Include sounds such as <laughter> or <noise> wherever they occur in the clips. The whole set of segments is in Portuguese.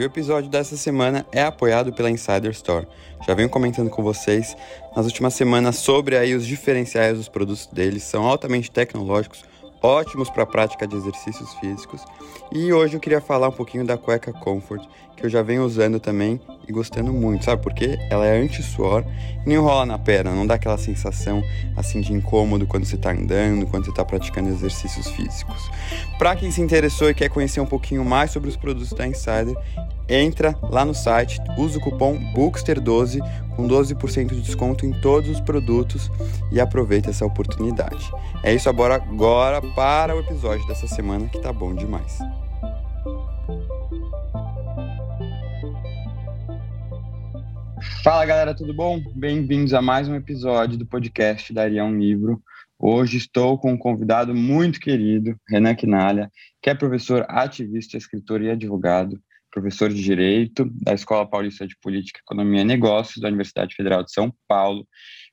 E o episódio dessa semana é apoiado pela Insider Store. Já venho comentando com vocês nas últimas semanas sobre aí os diferenciais dos produtos deles, são altamente tecnológicos, ótimos para a prática de exercícios físicos. E hoje eu queria falar um pouquinho da cueca Comfort, que eu já venho usando também e gostando muito, sabe? Porque ela é anti-suor e não enrola na perna, não dá aquela sensação assim de incômodo quando você está andando, quando você está praticando exercícios físicos. Para quem se interessou e quer conhecer um pouquinho mais sobre os produtos da Insider, entra lá no site, usa o cupom Bookster12 com 12% de desconto em todos os produtos e aproveita essa oportunidade. É isso agora, agora para o episódio dessa semana que tá bom demais. Fala galera, tudo bom? Bem-vindos a mais um episódio do podcast Daria um Livro. Hoje estou com um convidado muito querido, Renan Quinalha, que é professor, ativista, escritor e advogado, professor de Direito da Escola Paulista de Política, Economia e Negócios da Universidade Federal de São Paulo.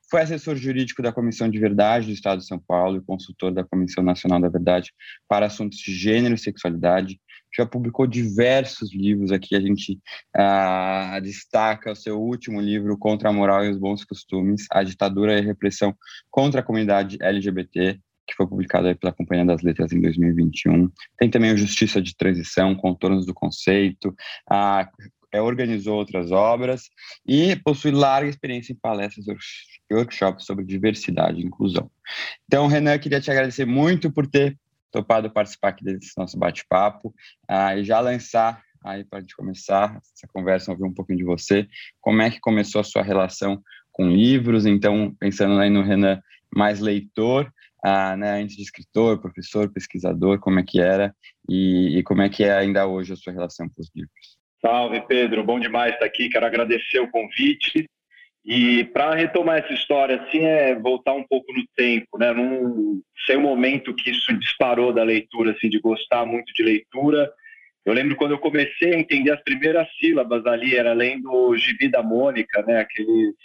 Foi assessor jurídico da Comissão de Verdade do Estado de São Paulo e consultor da Comissão Nacional da Verdade para assuntos de gênero e sexualidade já publicou diversos livros aqui. A gente ah, destaca o seu último livro, Contra a Moral e os Bons Costumes, A Ditadura e a Repressão contra a Comunidade LGBT, que foi publicado pela Companhia das Letras em 2021. Tem também o Justiça de Transição, Contornos do Conceito, a é, organizou outras obras e possui larga experiência em palestras e workshops sobre diversidade e inclusão. Então, Renan, queria te agradecer muito por ter topado participar aqui desse nosso bate-papo. Ah, e já lançar aí para a gente começar essa conversa, ouvir um pouquinho de você, como é que começou a sua relação com livros, então, pensando aí no Renan mais leitor, ah, né, antes de escritor, professor, pesquisador, como é que era? E, e como é que é ainda hoje a sua relação com os livros. Salve, Pedro, bom demais estar aqui, quero agradecer o convite, e para retomar essa história, assim, é voltar um pouco no tempo, né? Num, sei o momento que isso disparou da leitura, assim, de gostar muito de leitura. Eu lembro quando eu comecei a entender as primeiras sílabas ali, era além do gibi da Mônica, né? Aqueles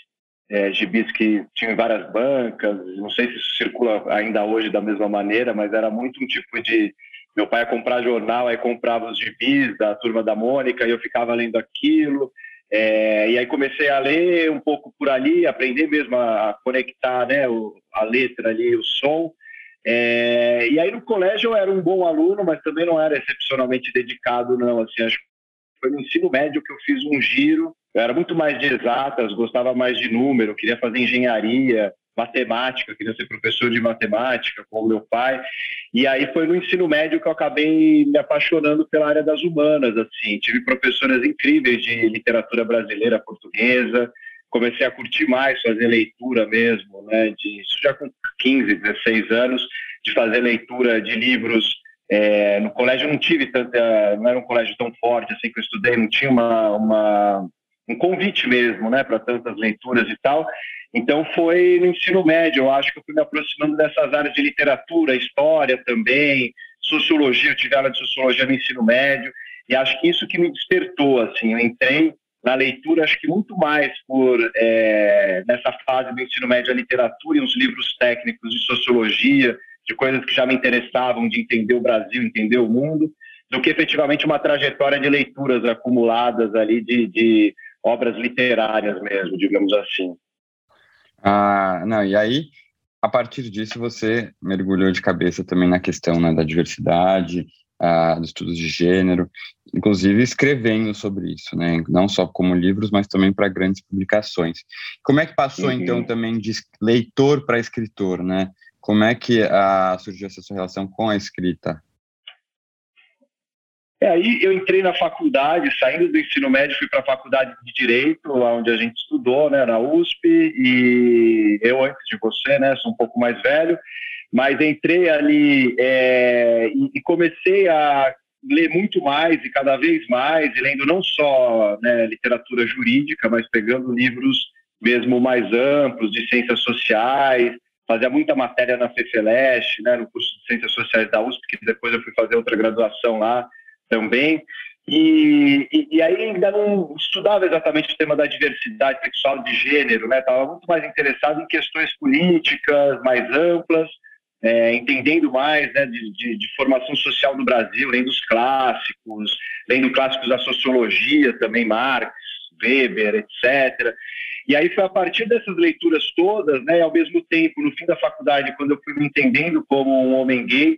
é, gibis que tinham várias bancas. Não sei se isso circula ainda hoje da mesma maneira, mas era muito um tipo de meu pai ia comprar jornal, aí comprava os gibis da turma da Mônica e eu ficava lendo aquilo. É, e aí comecei a ler um pouco por ali, aprender mesmo a, conectar né, o, a letra ali, o som. É, e aí no colégio eu era um bom aluno, mas também não era excepcionalmente dedicado, não. Assim, acho que foi no ensino médio que eu fiz um giro. Eu era muito mais de exatas, gostava mais de número, queria fazer engenharia matemática, queria ser professor de matemática, como meu pai. E aí foi no ensino médio que eu acabei me apaixonando pela área das humanas, assim. Tive professoras incríveis de literatura brasileira, portuguesa. Comecei a curtir mais fazer leitura mesmo, né? De, isso já com 15, 16 anos, de fazer leitura de livros é, no colégio não tive tanta, não era um colégio tão forte assim que eu estudei, não tinha uma, uma um convite mesmo, né, para tantas leituras e tal. Então foi no ensino médio, eu acho que eu fui me aproximando dessas áreas de literatura, história também, sociologia, eu tive aula de sociologia no ensino médio, e acho que isso que me despertou, assim, eu entrei na leitura, acho que muito mais por, é, nessa fase do ensino médio, a literatura e os livros técnicos de sociologia, de coisas que já me interessavam, de entender o Brasil, entender o mundo, do que efetivamente uma trajetória de leituras acumuladas ali de, de obras literárias mesmo, digamos assim. Ah, não, e aí, a partir disso, você mergulhou de cabeça também na questão né, da diversidade, ah, dos estudos de gênero, inclusive escrevendo sobre isso, né? Não só como livros, mas também para grandes publicações. Como é que passou, uhum. então, também de leitor para escritor, né? Como é que ah, surgiu essa sua relação com a escrita? É, aí eu entrei na faculdade, saindo do ensino médio, fui para a faculdade de Direito, onde a gente estudou, né, na USP, e eu antes de você, né, sou um pouco mais velho, mas entrei ali é, e, e, comecei a ler muito mais e cada vez mais, e lendo não só né, literatura jurídica, mas pegando livros mesmo mais amplos de ciências sociais, fazia muita matéria na FEFELESH, né, no curso de Ciências Sociais da USP, que depois eu fui fazer outra graduação lá também. E, e, e, aí ainda não estudava exatamente o tema da diversidade sexual de gênero, né? Estava muito mais interessado em questões políticas mais amplas, é, entendendo mais né, de, de, de, formação social do Brasil, lendo os clássicos, lendo clássicos da sociologia também, Marx, Weber, etc. E aí foi a partir dessas leituras todas, né, ao mesmo tempo, no fim da faculdade, quando eu fui me entendendo como um homem gay,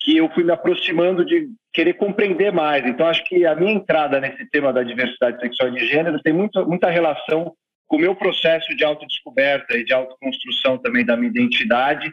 que eu fui me aproximando de querer compreender mais. Então, acho que a minha entrada nesse tema da diversidade sexual e de gênero tem muito, muita relação com o meu processo de autodescoberta e de autoconstrução também da minha identidade,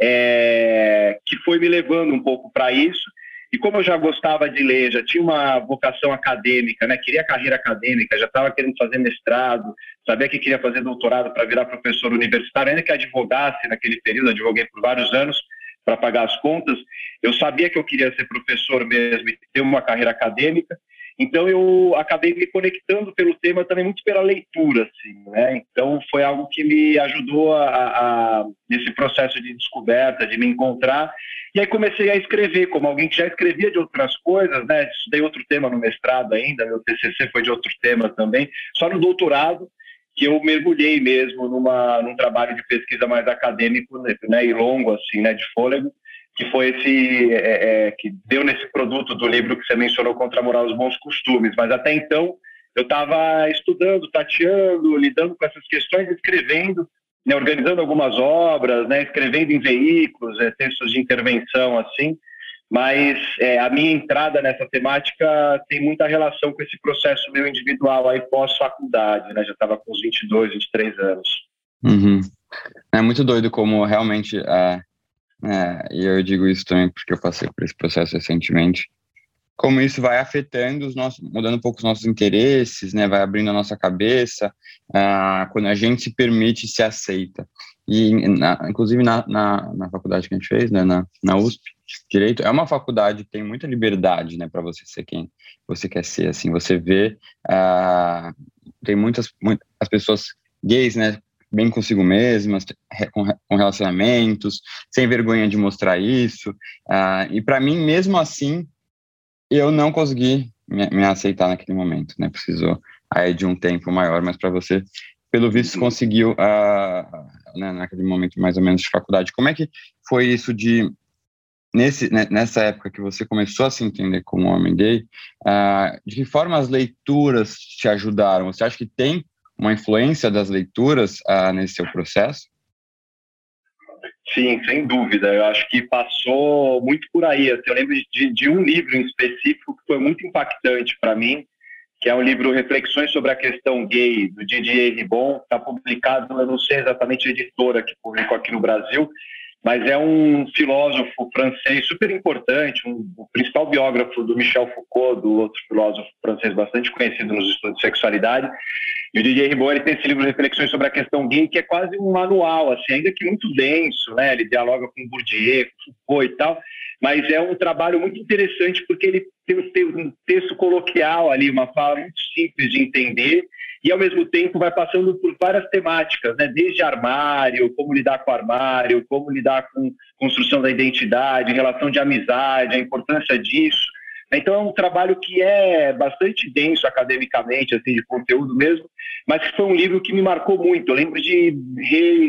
é, que foi me levando um pouco para isso. E como eu já gostava de ler, já tinha uma vocação acadêmica, né? queria carreira acadêmica, já estava querendo fazer mestrado, sabia que queria fazer doutorado para virar professor universitário, ainda que advogasse naquele período, advoguei por vários anos para pagar as contas, eu sabia que eu queria ser professor mesmo e ter uma carreira acadêmica, então eu acabei me conectando pelo tema também muito pela leitura, assim, né? Então foi algo que me ajudou a, a, nesse processo de descoberta, de me encontrar. E aí comecei a escrever, como alguém que já escrevia de outras coisas, né? Estudei outro tema no mestrado ainda, meu TCC foi de outro tema também. Só no doutorado que eu mergulhei mesmo numa num trabalho de pesquisa mais acadêmico, né? E longo assim, né? De fôlego que foi esse é, é, que deu nesse produto do livro que você mencionou contra a moral dos bons costumes. Mas até então eu estava estudando, tateando, lidando com essas questões, escrevendo, né, organizando algumas obras, né, escrevendo em veículos, é, textos de intervenção assim. Mas é, a minha entrada nessa temática tem muita relação com esse processo meu individual aí pós-faculdade, né? Já estava com uns 22, 23 anos. Uhum. É muito doido como realmente uh, é, e eu digo isso também porque eu passei por esse processo recentemente. Como isso vai afetando os nossos, mudando um pouco os nossos interesses, né? Vai abrindo a nossa cabeça ah, quando a gente se permite se aceita. E, na, inclusive, na, na, na, faculdade que a gente fez, né? Na, na USP, Direito, é uma faculdade que tem muita liberdade, né? Para você ser quem você quer ser, assim. Você vê, ah, tem muitas, muitas as pessoas gays, né? bem consigo mesmas, com relacionamentos, sem vergonha de mostrar isso. Uh, e para mim, mesmo assim, eu não consegui me, me, aceitar naquele momento, né? Precisou aí de um tempo maior, mas para você, pelo visto, conseguiu uh, né, naquele momento mais ou menos de faculdade. Como é que foi isso de nesse, né, nessa época que você começou a se entender como homem gay, uh, de que forma as leituras te ajudaram? Você acha que tem uma influência das leituras ah, nesse seu processo? Sim, sem dúvida. Eu acho que passou muito por aí. Eu lembro de, de um livro em específico que foi muito impactante para mim, que é o livro Reflexões sobre a Questão Gay, do Didier Ribon. Está publicado, eu não sei exatamente a editora que publicou aqui no Brasil, mas é um filósofo francês super importante, um, o principal biógrafo do Michel Foucault, do outro filósofo francês bastante conhecido nos estudos de sexualidade. E o Didier Ribot ele tem esse livro reflexões sobre a questão gay, que é quase um manual, assim, ainda que muito denso, né? Ele dialoga com Bourdieu, com Foucault e tal, mas é um trabalho muito interessante porque ele tem um texto coloquial ali, uma fala muito simples de entender e ao mesmo tempo vai passando por várias temáticas, né? desde armário, como lidar com armário, como lidar com construção da identidade, relação de amizade, a importância disso. Então é um trabalho que é bastante denso academicamente, assim, de conteúdo mesmo, mas foi um livro que me marcou muito. Eu lembro de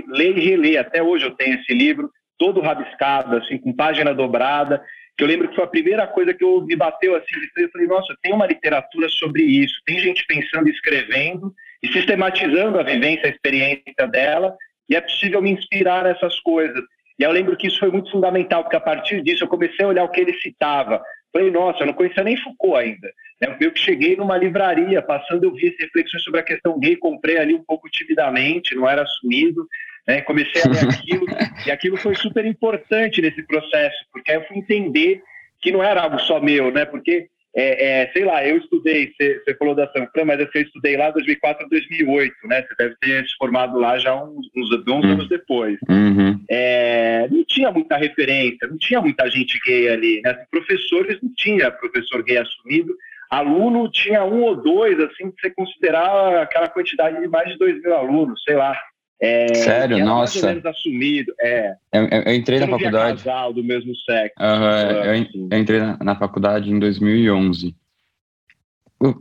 ler e reler, até hoje eu tenho esse livro, todo rabiscado, assim, com página dobrada, que eu lembro que foi a primeira coisa que eu me bateu assim, eu falei, nossa, tem uma literatura sobre isso, tem gente pensando e escrevendo e sistematizando a vivência, a experiência dela, e é possível me inspirar nessas coisas. E eu lembro que isso foi muito fundamental, porque a partir disso eu comecei a olhar o que ele citava. Falei, nossa, eu não conhecia nem Foucault ainda. Eu que cheguei numa livraria, passando, eu vi reflexões sobre a questão gay, comprei ali um pouco timidamente, não era assumido, né? Comecei a ler <laughs> aquilo, e aquilo foi super importante nesse processo, porque aí eu fui entender que não era algo só meu, né? Porque é, é, sei lá, eu estudei, você falou da Sanfran, mas eu estudei lá 2004 a 2008, né? Você deve ter se formado lá já uns, uns, uns uhum. anos depois. Uhum. É, não tinha muita referência, não tinha muita gente gay ali, né? Professores não tinha professor gay assumido, aluno tinha um ou dois, assim, que você considerar aquela quantidade de mais de dois mil alunos, sei lá. É, Sério? Nossa. Mais ou assumido. É. Eu, eu, eu entrei na faculdade. casal do mesmo sexo. Uhum, eu, assim. eu, entrei na, na, faculdade em 2011.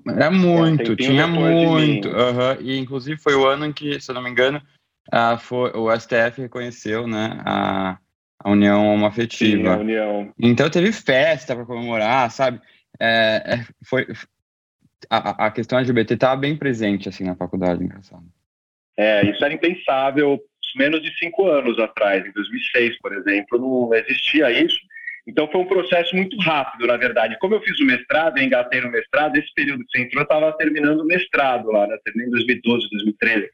Era muito, é, tinha muito. Uhum, e inclusive foi o ano em que, se eu não me engano, a, foi, o STF reconheceu né, a, a união homoafetiva. Sim, a união. Então teve festa para comemorar, sabe? É, é foi, a, a questão LGBT estava bem presente assim na faculdade, engraçado. É, isso era impensável menos de cinco anos atrás, em 2006, por exemplo, não existia isso. Então foi um processo muito rápido, na verdade. Como eu fiz o mestrado, engatei no mestrado, esse período que você entrou, eu estava terminando o mestrado lá, né? Terminei em 2012, 2013.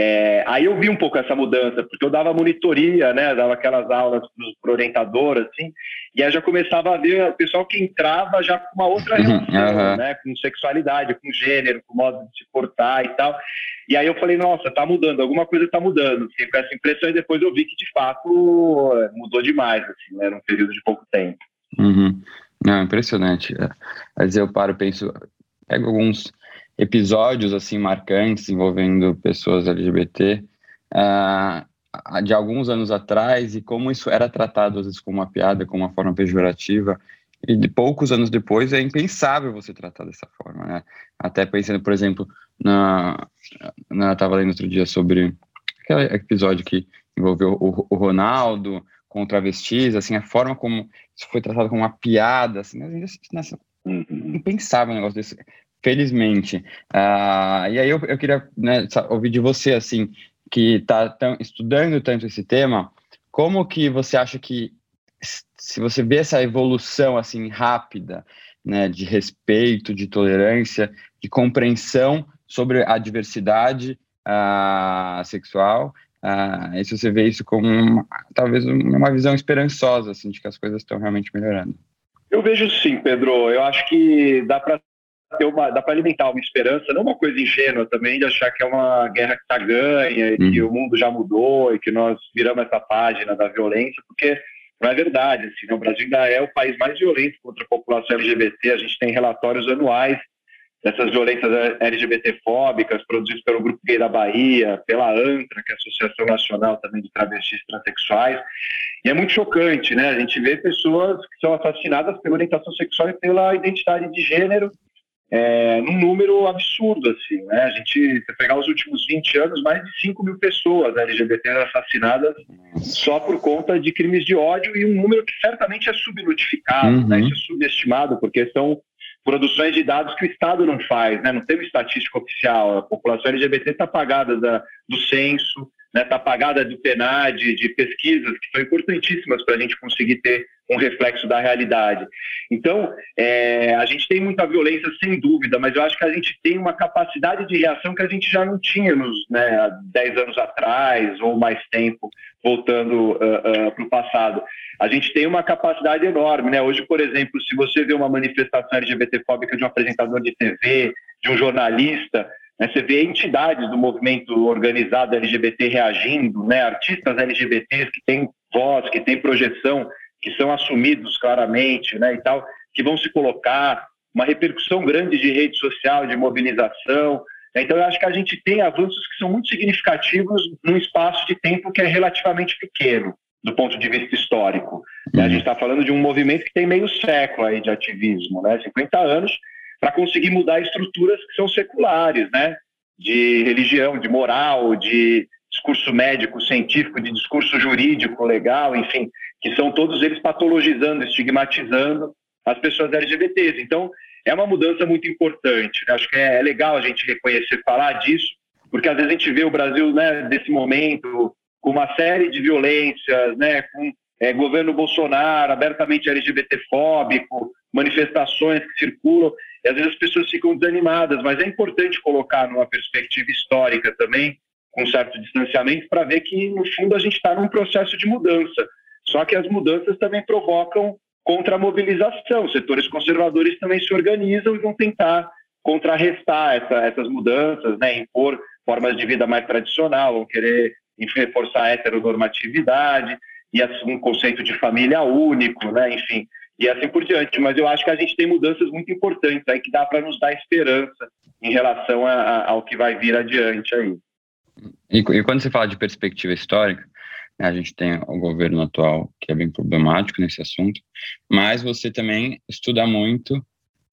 É, aí eu vi um pouco essa mudança, porque eu dava monitoria, né? Dava aquelas aulas para o orientador, assim, e aí já começava a ver o pessoal que entrava já com uma outra relação, uhum. né? Com sexualidade, com gênero, com modo de se portar e tal. E aí eu falei, nossa, tá mudando, alguma coisa tá mudando. Fiquei com essa impressão e depois eu vi que de fato mudou demais, assim, né? Num período de pouco tempo. Uhum. Não, impressionante. Às vezes eu paro penso, pego alguns episódios assim marcantes envolvendo pessoas LGBT uh, de alguns anos atrás e como isso era tratado às vezes como uma piada, como uma forma pejorativa. E de poucos anos depois é impensável você tratar dessa forma, né? Até pensando, por exemplo, na, na estava lendo outro dia sobre aquele episódio que envolveu o, o Ronaldo com travestis, assim, a forma como isso foi tratado como uma piada, assim, nessa, uhum. impensável um negócio desse, felizmente. Uh, e aí eu, eu queria né, ouvir de você, assim, que está estudando tanto esse tema, como que você acha que, se você vê essa evolução, assim, rápida, né, de respeito, de tolerância, de compreensão sobre a diversidade uh, sexual, Uh, e se você vê isso como uma, talvez uma visão esperançosa, assim, de que as coisas estão realmente melhorando. Eu vejo sim, Pedro. Eu acho que dá para ter uma, dá para alimentar uma esperança, não uma coisa ingênua também de achar que é uma guerra que está ganha, e que uhum. o mundo já mudou e que nós viramos essa página da violência, porque não é verdade. Assim, né? O Brasil ainda é o país mais violento contra a população LGBT. A gente tem relatórios anuais dessas violências LGBTfóbicas produzidas pelo Grupo Gay da Bahia, pela ANTRA, que é a Associação Nacional também de Travestis Transsexuais. E é muito chocante, né? A gente vê pessoas que são assassinadas pela orientação sexual e pela identidade de gênero é, num número absurdo, assim, né? A gente, se pegar os últimos 20 anos, mais de 5 mil pessoas LGBT assassinadas só por conta de crimes de ódio e um número que certamente é subnotificado, né? uhum. né? Isso é subestimado, porque são produções de dados que o Estado não faz, né? não tem uma estatística oficial. A população LGBT está pagada da, do censo, está né? Tá pagada do PNAD, de pesquisas que são importantíssimas para a gente conseguir ter um reflexo da realidade. Então, é, a gente tem muita violência, sem dúvida, mas eu acho que a gente tem uma capacidade de reação que a gente já não tinha nos né, há 10 anos atrás ou mais tempo, voltando uh, uh, para o passado. A gente tem uma capacidade enorme. Né? Hoje, por exemplo, se você vê uma manifestação LGBTfóbica de um apresentador de TV, de um jornalista, né, você vê entidades do movimento organizado LGBT reagindo, né, artistas LGBTs que têm voz, que têm projeção, que são assumidos claramente, né, e tal, que vão se colocar, uma repercussão grande de rede social, de mobilização. Né, então, eu acho que a gente tem avanços que são muito significativos num espaço de tempo que é relativamente pequeno, do ponto de vista histórico. Uhum. A gente está falando de um movimento que tem meio século aí de ativismo, né, 50 anos, para conseguir mudar estruturas que são seculares, né, de religião, de moral, de discurso médico, científico, de discurso jurídico, legal, enfim, que são todos eles patologizando, estigmatizando as pessoas LGBTs. Então, é uma mudança muito importante. Né? Acho que é, é, legal a gente reconhecer, falar disso, porque às vezes a gente vê o Brasil, né, desse momento, com uma série de violências, né, com é, governo Bolsonaro abertamente LGBTfóbico, manifestações que circulam, e às vezes as pessoas ficam desanimadas, mas é importante colocar numa perspectiva histórica também, com certo distanciamento, para ver que, no fundo, a gente está num processo de mudança. Só que as mudanças também provocam contra a mobilização. Os setores conservadores também se organizam e vão tentar contrarrestar essa, essas mudanças, né, impor formas de vida mais tradicional, vão querer reforçar a heteronormatividade e um conceito de família único, né, enfim, e assim por diante. Mas eu acho que a gente tem mudanças muito importantes aí que dá para nos dar esperança em relação a, a, ao que vai vir adiante aí. E, e, quando você fala de perspectiva histórica, né, a gente tem o governo atual que é bem problemático nesse assunto, mas você também estuda muito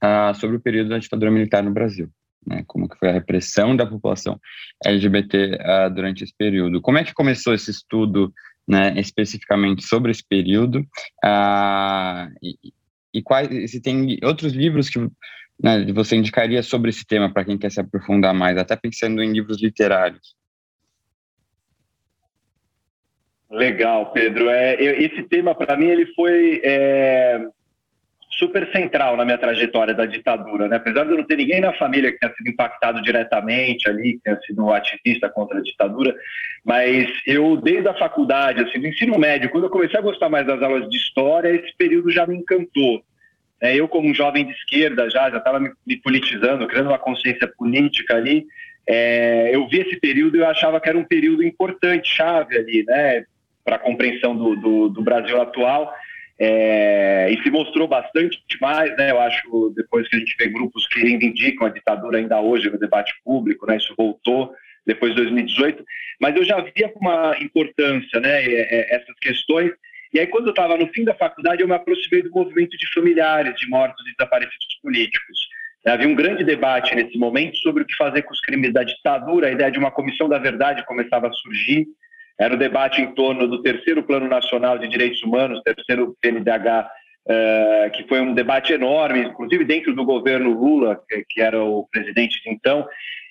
uh, sobre o período da ditadura militar no Brasil. Né, como que foi a repressão da população LGBT ah, durante esse período. Como é que começou esse estudo né, especificamente sobre esse período? Uh, e, e quais, se tem outros livros que né, você indicaria sobre esse tema para quem quer se aprofundar mais, até pensando em livros literários? Legal, Pedro. É, esse tema, para mim, ele foi é, super central na minha trajetória da ditadura. Né? Apesar de eu não ter ninguém na família que tenha sido impactado diretamente ali, que tenha sido ativista contra a ditadura, mas eu, desde a faculdade, assim, do ensino médio, quando eu comecei a gostar mais das aulas de história, esse período já me encantou. É, eu, como um jovem de esquerda, já já estava me, me, politizando, criando uma consciência política ali. É, eu vi esse período e eu achava que era um período importante, chave ali, né, para a compreensão do, do, do, Brasil atual. É, e se mostrou bastante mais, né? Eu acho, depois que a gente vê grupos que reivindicam a ditadura ainda hoje no debate público, né? Isso voltou depois de 2018. Mas eu já via com uma importância, né? Essas questões e aí, quando eu estava no fim da faculdade, eu me aproximei do movimento de familiares de mortos e desaparecidos políticos. Havia um grande debate nesse momento sobre o que fazer com os crimes da ditadura. A ideia de uma comissão da verdade começava a surgir. Era o debate em torno do terceiro Plano Nacional de Direitos Humanos, terceiro PNDH, uh, eh, que foi um debate enorme, inclusive dentro do governo Lula, que, que era o presidente de então.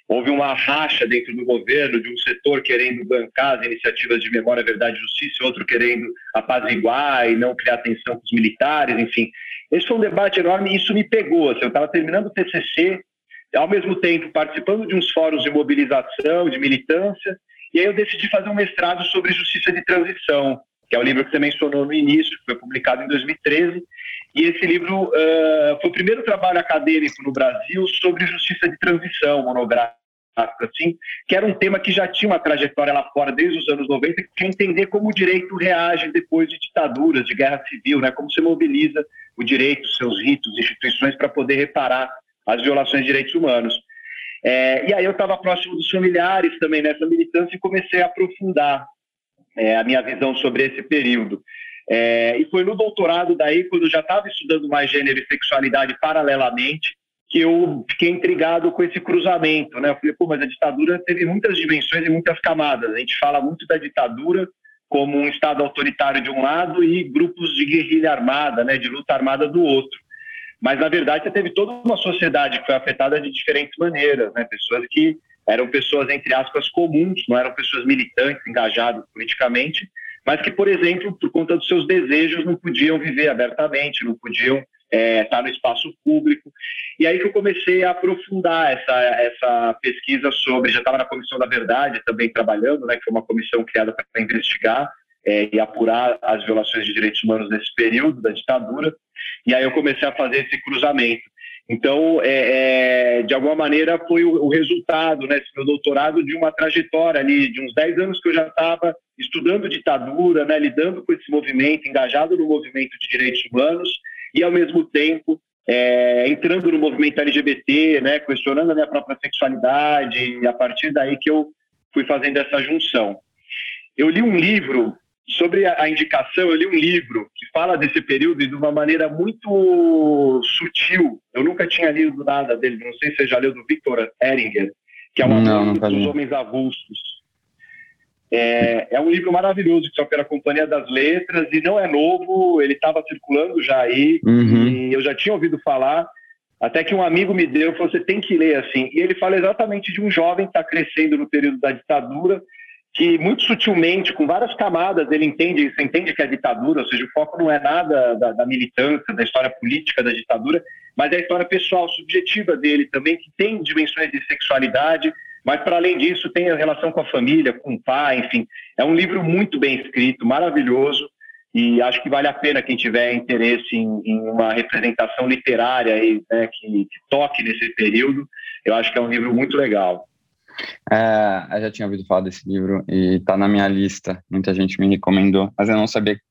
Houve uma racha dentro do governo de um setor querendo bancar as iniciativas de memória, verdade e justiça, outro querendo apaziguar e não criar tensão com os militares, enfim. Esse foi um debate enorme e isso me pegou. Assim, eu estava terminando o TCC, ao mesmo tempo participando de uns fóruns de mobilização, de militância, e aí eu decidi fazer um mestrado sobre justiça de transição, que é o livro que você mencionou no início, que foi publicado em 2013. E esse livro uh, foi o primeiro trabalho acadêmico no Brasil sobre justiça de transição, monográfico, assim, que era um tema que já tinha uma trajetória lá fora desde os anos 90, que é entender como o direito reage depois de ditaduras, de guerra civil, né? como se mobiliza o direito, seus ritos, instituições para poder reparar as violações de direitos humanos. É, e aí eu estava próximo dos familiares também nessa militância e comecei a aprofundar é, a minha visão sobre esse período. É, e foi no doutorado daí, quando eu já estava estudando mais gênero e sexualidade paralelamente, que eu fiquei intrigado com esse cruzamento, né? Eu falei, pô, mas a ditadura teve muitas dimensões e muitas camadas. A gente fala muito da ditadura como um estado autoritário de um lado e grupos de guerrilha armada, né, de luta armada do outro. Mas na verdade você teve toda uma sociedade que foi afetada de diferentes maneiras, né? Pessoas que eram pessoas, entre aspas, comuns, não eram pessoas militantes, engajadas politicamente, mas que, por exemplo, por conta dos seus desejos, não podiam viver abertamente, não podiam é, estar no espaço público. E aí que eu comecei a aprofundar essa, essa pesquisa sobre, já estava na Comissão da Verdade também trabalhando, né, que foi uma comissão criada para investigar é, e apurar as violações de direitos humanos nesse período da ditadura. E aí eu comecei a fazer esse cruzamento. Então, é, é, de alguma maneira, foi o, o, resultado, né, meu doutorado, de uma trajetória ali, de uns 10 anos que eu já estava estudando ditadura, né, lidando com esse movimento, engajado no movimento de direitos humanos, e, ao mesmo tempo, é, entrando no movimento LGBT, né, questionando a minha própria sexualidade, e a partir daí que eu fui fazendo essa junção. Eu li um livro sobre a, indicação, eu li um livro que fala desse período de uma maneira muito sutil. Eu nunca tinha lido nada dele, não sei se você já leu do Victor Eringer, que é não, não dos Homens Avulsos. É, é, um livro maravilhoso que só pela Companhia das Letras e não é novo, ele estava circulando já aí uhum. e eu já tinha ouvido falar. Até que um amigo me deu, falou: você tem que ler assim. E ele fala exatamente de um jovem que está crescendo no período da ditadura que muito sutilmente, com várias camadas, ele entende, você entende que é ditadura, ou seja, o foco não é nada da, da, militância, da história política da ditadura, mas é a história pessoal, subjetiva dele também, que tem dimensões de sexualidade, mas para além disso tem a relação com a família, com o pai, enfim. É um livro muito bem escrito, maravilhoso, e acho que vale a pena quem tiver interesse em, em uma representação literária aí, né, que, que, toque nesse período. Eu acho que é um livro muito legal. É, eu já tinha ouvido falar desse livro e está na minha lista. Muita gente me recomendou, mas eu não sabia que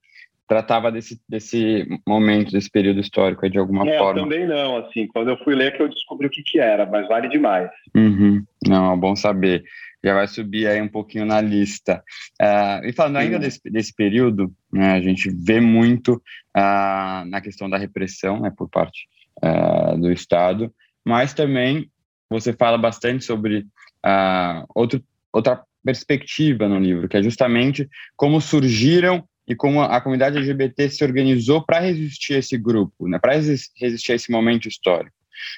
tratava desse, desse momento, desse período histórico de alguma é, forma. Eu também não, assim, quando eu fui ler que eu descobri o que, que era, mas vale demais. Uhum. Não, é bom saber já vai subir aí um pouquinho na lista. Uh, e falando ainda desse, desse período, né, a gente vê muito uh, na questão da repressão né, por parte uh, do Estado, mas também você fala bastante sobre outro, outra perspectiva no livro, que é justamente como surgiram e como a comunidade LGBT se organizou para resistir a esse grupo, né, para resistir a esse momento histórico.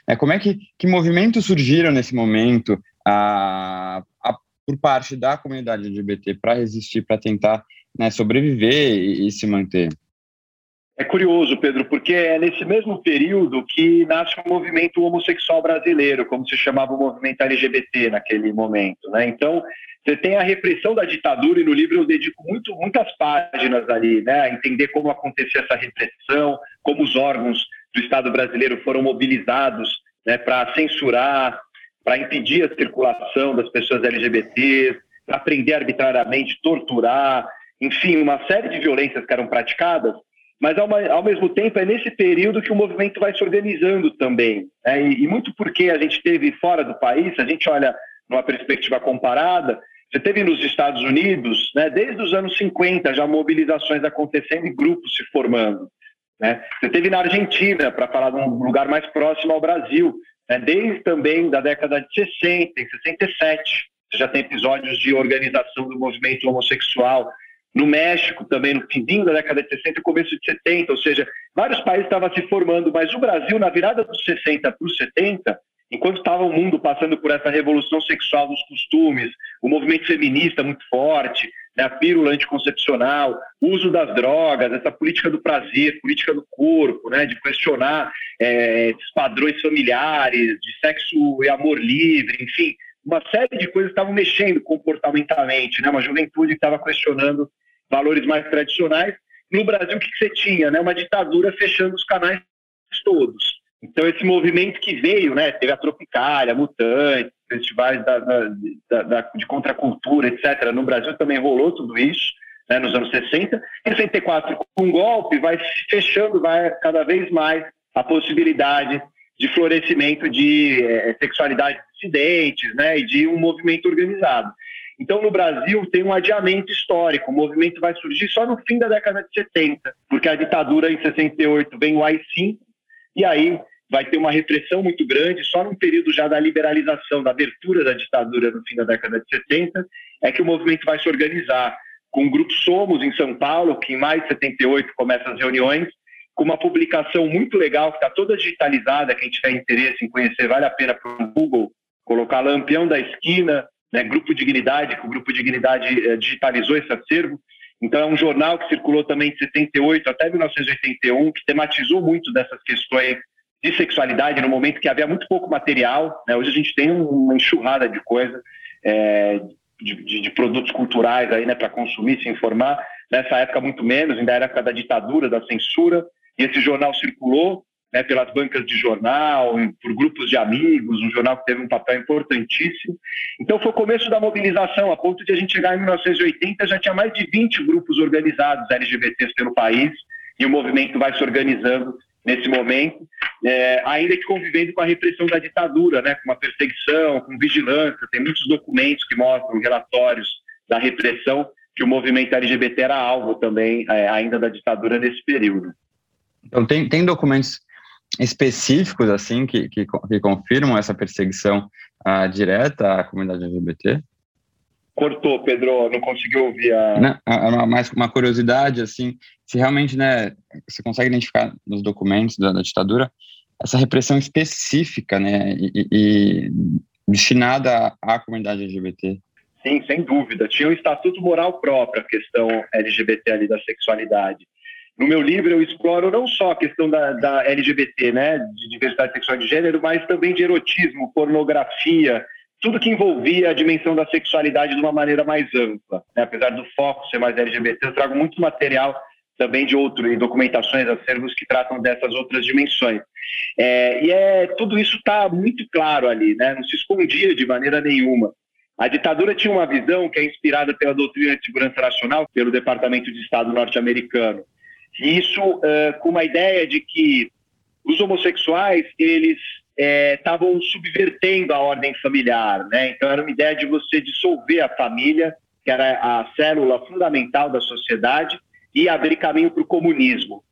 É, como é que, que movimentos surgiram nesse momento? a, a, por parte da comunidade LGBT para resistir, para tentar né, sobreviver e, e se manter? É curioso, Pedro, porque é nesse mesmo período que nasce o movimento homossexual brasileiro, como se chamava o movimento LGBT naquele momento. Né? Então, você tem a repressão da ditadura, e no livro eu dedico muito, muitas páginas ali, né, a entender como acontecia essa repressão, como os órgãos do Estado brasileiro foram mobilizados né, para censurar, para impedir a circulação das pessoas LGBTs, para prender arbitrariamente, torturar, enfim, uma série de violências que eram praticadas, mas ao, ao, mesmo tempo é nesse período que o movimento vai se organizando também. Né? E, e, muito porque a gente teve fora do país, a gente olha numa perspectiva comparada, você teve nos Estados Unidos, né, desde os anos 50, já mobilizações acontecendo e grupos se formando. Né? Você teve na Argentina, para falar de um lugar mais próximo ao Brasil, né, desde também da década de 60, em 67, você já tem episódios de organização do movimento homossexual. No México, também no fim da década de 60 e começo de 70, ou seja, vários países estavam se formando, mas o Brasil, na virada dos 60 para os 70, enquanto estava o mundo passando por essa revolução sexual dos costumes, o movimento feminista muito forte, né, a pílula anticoncepcional, uso das drogas, essa política do prazer, política do corpo, né, de questionar é, esses padrões familiares, de sexo e amor livre, enfim, uma série de coisas estavam mexendo comportamentalmente, né, uma juventude estava questionando valores mais tradicionais. No Brasil, o que, você tinha? Né, uma ditadura fechando os canais todos. Então, esse movimento que veio, né, teve a Tropicália, Mutante, festivais da, da, da, de contracultura, etc. No Brasil também rolou tudo isso, né, nos anos 60. Em 64, com o golpe, vai fechando vai cada vez mais a possibilidade de florescimento de é, sexualidade dissidentes né, e de um movimento organizado. Então, no Brasil, tem um adiamento histórico. O movimento vai surgir só no fim da década de 70, porque a ditadura em 68 vem o AI-5, e aí vai ter uma repressão muito grande, só num período já da liberalização, da abertura da ditadura no fim da década de 70, é que o movimento vai se organizar com o Grupo Somos, em São Paulo, que em maio de 78 começa as reuniões, com uma publicação muito legal, que está toda digitalizada, quem tiver interesse em conhecer, vale a pena para o Google, colocar Lampião da Esquina, né, Grupo Dignidade, que o Grupo Dignidade eh, digitalizou esse acervo, então é um jornal que circulou também de 78 até 1981, que tematizou muito dessas questões de sexualidade no momento que havia muito pouco material. Né? Hoje a gente tem uma enxurrada de coisa, é, de, de, de, produtos culturais aí, né, para consumir, se informar. Nessa época, muito menos, ainda era a época da ditadura, da censura, e esse jornal circulou né, pelas bancas de jornal, por grupos de amigos, um jornal que teve um papel importantíssimo. Então, foi o começo da mobilização, a ponto de a gente chegar em 1980, já tinha mais de 20 grupos organizados LGBTs pelo país, e o movimento vai se organizando nesse momento, é, ainda que convivendo com a repressão da ditadura, né, com uma perseguição, com vigilância. Tem muitos documentos que mostram relatórios da repressão que o movimento LGBT era alvo também, é, ainda da ditadura nesse período. Então, tem, tem documentos específicos, assim, que, que, que confirmam essa perseguição uh, direta à comunidade LGBT? Cortou, Pedro, não conseguiu ouvir a. Não, uma, mais uma curiosidade, assim, se realmente, né, você consegue identificar nos documentos da, da ditadura essa repressão específica, né, e, e destinada à, à comunidade LGBT. Sim, sem dúvida. Tinha um estatuto moral próprio a questão LGBT ali da sexualidade. No meu livro eu exploro não só a questão da, da LGBT, né, de diversidade sexual de gênero, mas também de erotismo, pornografia, tudo que envolvia a dimensão da sexualidade de uma maneira mais ampla. Né? Apesar do foco ser mais LGBT, eu trago muito material também de outras documentações, acervos que tratam dessas outras dimensões. É, e é, tudo isso está muito claro ali, né? não se escondia de maneira nenhuma. A ditadura tinha uma visão que é inspirada pela doutrina de segurança nacional, pelo Departamento de Estado norte-americano. Isso uh, com uma ideia de que os homossexuais, eles estavam é, subvertendo a ordem familiar, né? Então era uma ideia de você dissolver a família, que era a célula fundamental da sociedade, e abrir caminho para o comunismo.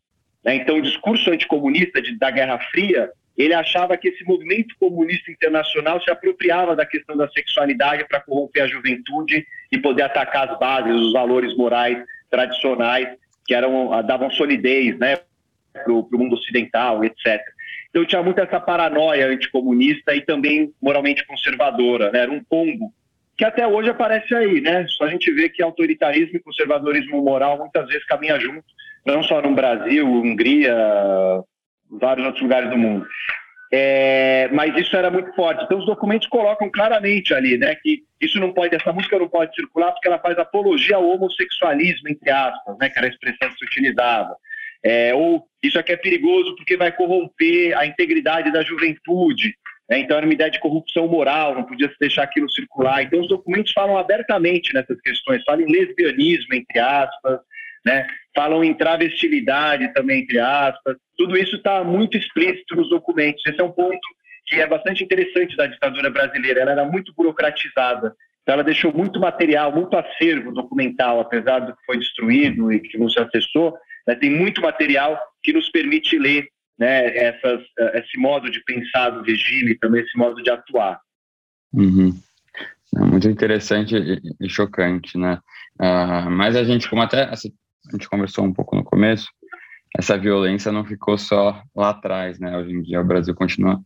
Né? Então o discurso anticomunista de, da Guerra Fria, ele achava que esse movimento comunista internacional se apropriava da questão da sexualidade para corromper a juventude e poder atacar as bases, os valores morais tradicionais que eram davam solidez, né, para o mundo ocidental, etc. Então tinha muito essa paranoia anticomunista e também moralmente conservadora, né? Era um combo que até hoje aparece aí, né? Só a gente vê que autoritarismo e conservadorismo moral muitas vezes caminham juntos, não só no Brasil, Hungria, vários outros lugares do mundo. É, mas isso era muito forte. Então os documentos colocam claramente ali, né, que isso não pode, essa música não pode circular porque ela faz apologia ao homossexualismo entre aspas, né, que era a expressão que se utilizava. É, ou isso aqui é perigoso porque vai corromper a integridade da juventude. Né? Então era uma ideia de corrupção moral, não podia se deixar aquilo circular. Então os documentos falam abertamente nessas questões, falam em lesbianismo, entre aspas, né? Falam em travestilidade também, entre aspas. Tudo isso está muito explícito nos documentos. Esse é um ponto que é bastante interessante da ditadura brasileira. Ela era muito burocratizada. Então, ela deixou muito material, muito acervo documental, apesar do que foi destruído e que não se acessou, né, tem muito material que nos permite ler né, essas, esse modo de pensar do regime, também esse modo de atuar. Uhum. É muito interessante e, chocante, né? Uh, mas a gente, como até a gente conversou um pouco no começo, essa violência não ficou só lá atrás, né? Hoje em dia o Brasil continua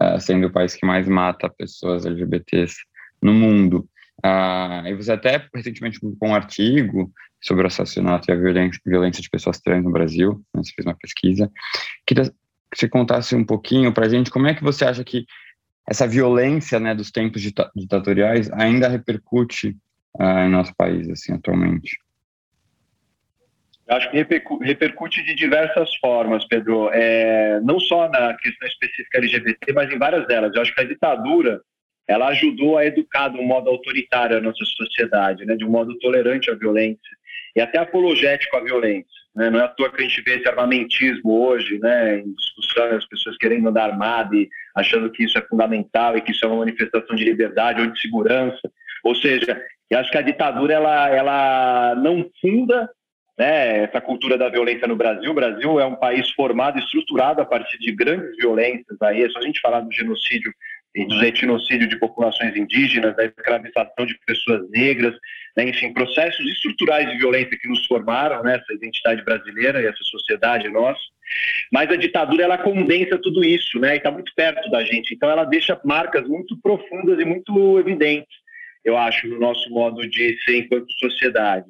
uh, sendo o país que mais mata pessoas LGBTs no mundo. Uh, e você até recentemente publicou um artigo sobre o assassinato e a violência, violência de pessoas trans no Brasil, né, você fez uma pesquisa. Queria que você contasse um pouquinho para a gente como é que você acha que essa violência né, dos tempos ditatoriais ainda repercute uh, em nosso país, assim, atualmente. Acho que repercute de diversas formas, Pedro. É, não só na questão específica LGBT, mas em várias delas. Eu acho que a ditadura ela ajudou a educar de um modo autoritário a nossa sociedade, né, de um modo tolerante à violência e até apologético à violência. Né? Não é à toa que a gente vê esse armamentismo hoje, né, em discussão, as pessoas querendo andar armado e achando que isso é fundamental e que isso é uma manifestação de liberdade ou de segurança. Ou seja, eu acho que a ditadura ela, ela não funda né, essa cultura da violência no Brasil. O Brasil é um país formado, estruturado a partir de grandes violências. Aí, é só a gente falar do genocídio e do etnocídio de populações indígenas, da escravização de pessoas negras, né, enfim, processos estruturais de violência que nos formaram, né, essa identidade brasileira e essa sociedade nossa. Mas a ditadura ela condensa tudo isso, né, e está muito perto da gente. Então ela deixa marcas muito profundas e muito evidentes, eu acho, no nosso modo de ser enquanto sociedade.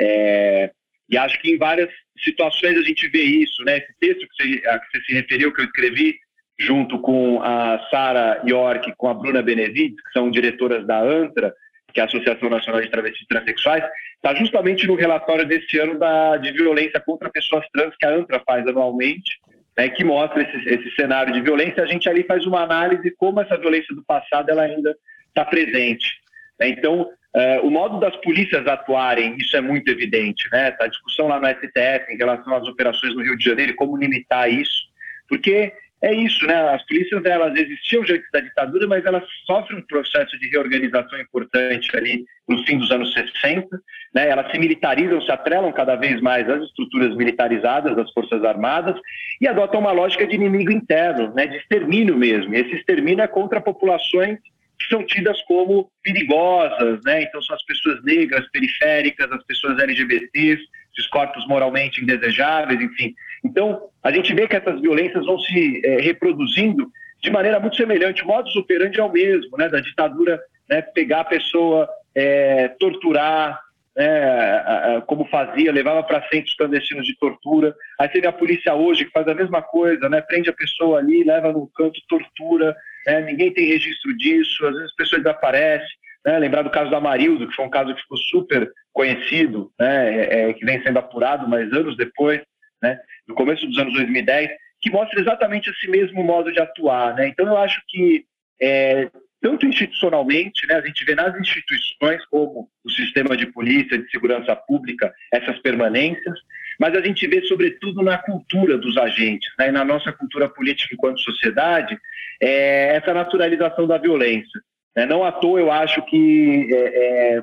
É, e acho que em várias situações a gente vê isso, né? Esse texto que você, a que você se referiu, que eu escrevi, junto com a Sara York, com a Bruna Benevides, que são diretoras da ANTRA, que é a Associação Nacional de Travestis e Transsexuais, está justamente no relatório desse ano da, de violência contra pessoas trans que a ANTRA faz anualmente, né, que mostra esse, esse cenário de violência. A gente ali faz uma análise como essa violência do passado ela ainda está presente. Né? Então, uh, o modo das polícias atuarem, isso é muito evidente. Né? A discussão lá no STF em relação às operações no Rio de Janeiro, como limitar isso, porque é isso, né? As polícias elas existiam antes da ditadura, mas elas sofrem um processo de reorganização importante ali no fim dos anos 60, né? Elas se militarizam, se atrelam cada vez mais às estruturas militarizadas das forças armadas e adotam uma lógica de inimigo interno, né? De extermínio mesmo. E esse extermínio é contra populações que são tidas como perigosas, né? Então são as pessoas negras, periféricas, as pessoas LGBTs, esses corpos moralmente indesejáveis, enfim. Então, a gente vê que essas violências vão se é, reproduzindo de maneira muito semelhante. O modus operandi é o mesmo, né? Da ditadura né, pegar a pessoa, é, torturar, né, como fazia, levava para centros clandestinos de tortura. Aí teve a polícia hoje que faz a mesma coisa, né? Prende a pessoa ali, leva no canto, tortura. Né, ninguém tem registro disso, às vezes a pessoa desaparece. né? lembrar do caso do Amarildo, que foi um caso que ficou super conhecido, né? É, é, que vem sendo apurado, mas anos depois, né? no começo dos anos 2010, que mostra exatamente esse mesmo modo de atuar. Né? Então, eu acho que, é, tanto institucionalmente, né, a gente vê nas instituições, como o sistema de polícia, de segurança pública, essas permanências, mas a gente vê, sobretudo, na cultura dos agentes, né, na nossa cultura política enquanto sociedade, é, essa naturalização da violência. Né? Não à toa, eu acho que é, é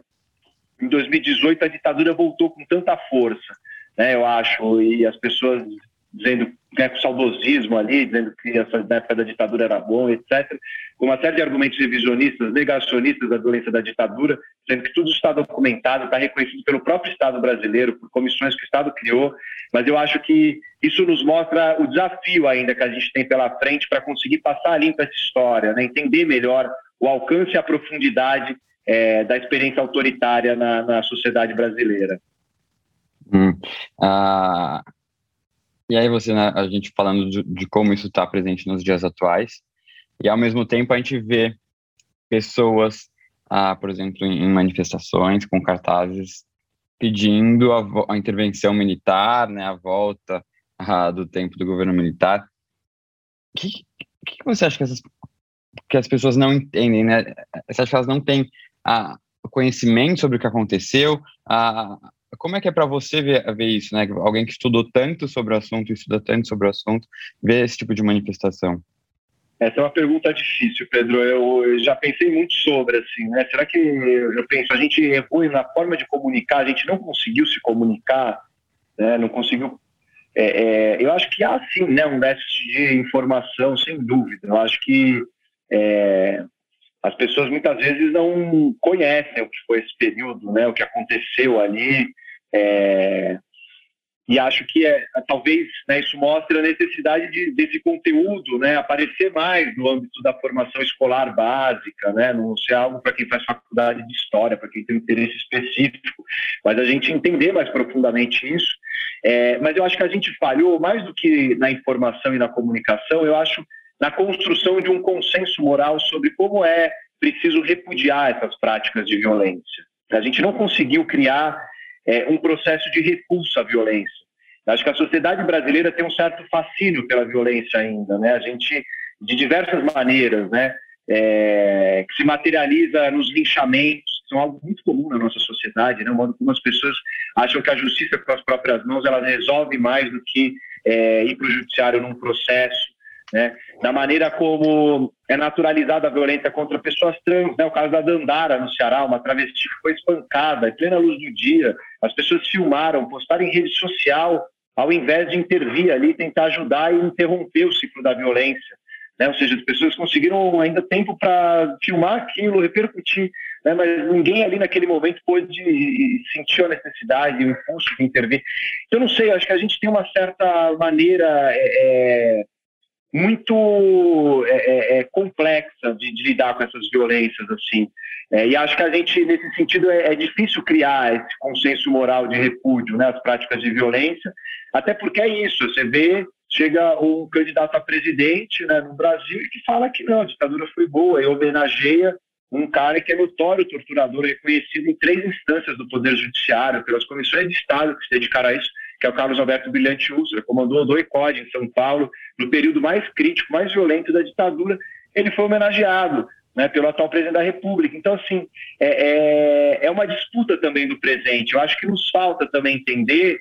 em 2018 a ditadura voltou com tanta força, né, eu acho, e as pessoas dizendo né, com saudosismo ali, dizendo que essa na época da ditadura era bom, etc. Com uma série de argumentos revisionistas, negacionistas da violência da ditadura, dizendo que tudo está documentado, está reconhecido pelo próprio Estado brasileiro, por comissões que o Estado criou. Mas eu acho que isso nos mostra o desafio ainda que a gente tem pela frente para conseguir passar limpo essa história, né, entender melhor o alcance e a profundidade é, da experiência autoritária na, na sociedade brasileira. Hum. Ah, e aí você, né, a gente falando de, de como isso está presente nos dias atuais, e ao mesmo tempo a gente vê pessoas, ah, por exemplo, em, em manifestações com cartazes pedindo a, a, intervenção militar, né, a volta ah, do tempo do governo militar. O que, que, você acha que, essas, que as pessoas não entendem, né? Você acha que elas não têm a conhecimento sobre o que aconteceu? A, como é que é para você ver, ver, isso, né? Alguém que estudou tanto sobre o assunto, estuda tanto sobre o assunto, ver esse tipo de manifestação? Essa é uma pergunta difícil, Pedro. Eu, já pensei muito sobre, assim, né? Será que eu penso, a gente errou na forma de comunicar, a gente não conseguiu se comunicar, né? Não conseguiu. É, é, eu acho que há sim, né? Um déficit de informação, sem dúvida. Eu acho que é, as pessoas muitas vezes não conhecem o que foi esse período, né, o que aconteceu ali, é, e acho que é, talvez né, isso mostre a necessidade de, desse conteúdo né, aparecer mais no âmbito da formação escolar básica, né, não ser algo para quem faz faculdade de história, para quem tem um interesse específico, mas a gente entender mais profundamente isso. É, mas eu acho que a gente falhou mais do que na informação e na comunicação, eu acho na construção de um consenso moral sobre como é preciso repudiar essas práticas de violência. A gente não conseguiu criar é, um processo de repulsa à violência. Acho que a sociedade brasileira tem um certo fascínio pela violência ainda, né? A gente, de diversas maneiras, né? É, que se materializa nos linchamentos, que são algo muito comum na nossa sociedade, né? O modo como as pessoas acham que a justiça com as próprias mãos ela resolve mais do que é, ir para o judiciário num processo né? Da maneira como é naturalizada a violência contra pessoas trans, né? O caso da Dandara no Ceará, uma travesti que foi espancada em plena luz do dia. As pessoas filmaram, postaram em rede social, ao invés de intervir ali, tentar ajudar e interromper o ciclo da violência. Né? Ou seja, as pessoas conseguiram ainda tempo para filmar aquilo, repercutir, né? mas ninguém ali naquele momento pôde sentir a necessidade, o impulso de intervir. Então, não sei, acho que a gente tem uma certa maneira é, é muito é, é, é, complexa de, de, lidar com essas violências assim. É, e acho que a gente nesse sentido é, é, difícil criar esse consenso moral de repúdio né às práticas de violência até porque é isso você vê chega um candidato a presidente né, no Brasil e que fala que não a ditadura foi boa e homenageia um cara que é notório torturador reconhecido em três instâncias do poder judiciário pelas comissões de Estado que se dedicaram a isso que é o Carlos Alberto Brilhante Ustra, comandou o DOICOD em São Paulo, no período mais crítico, mais violento da ditadura, ele foi homenageado né, pelo atual presidente da República. Então, assim, é, é, é uma disputa também do presente. Eu acho que nos falta também entender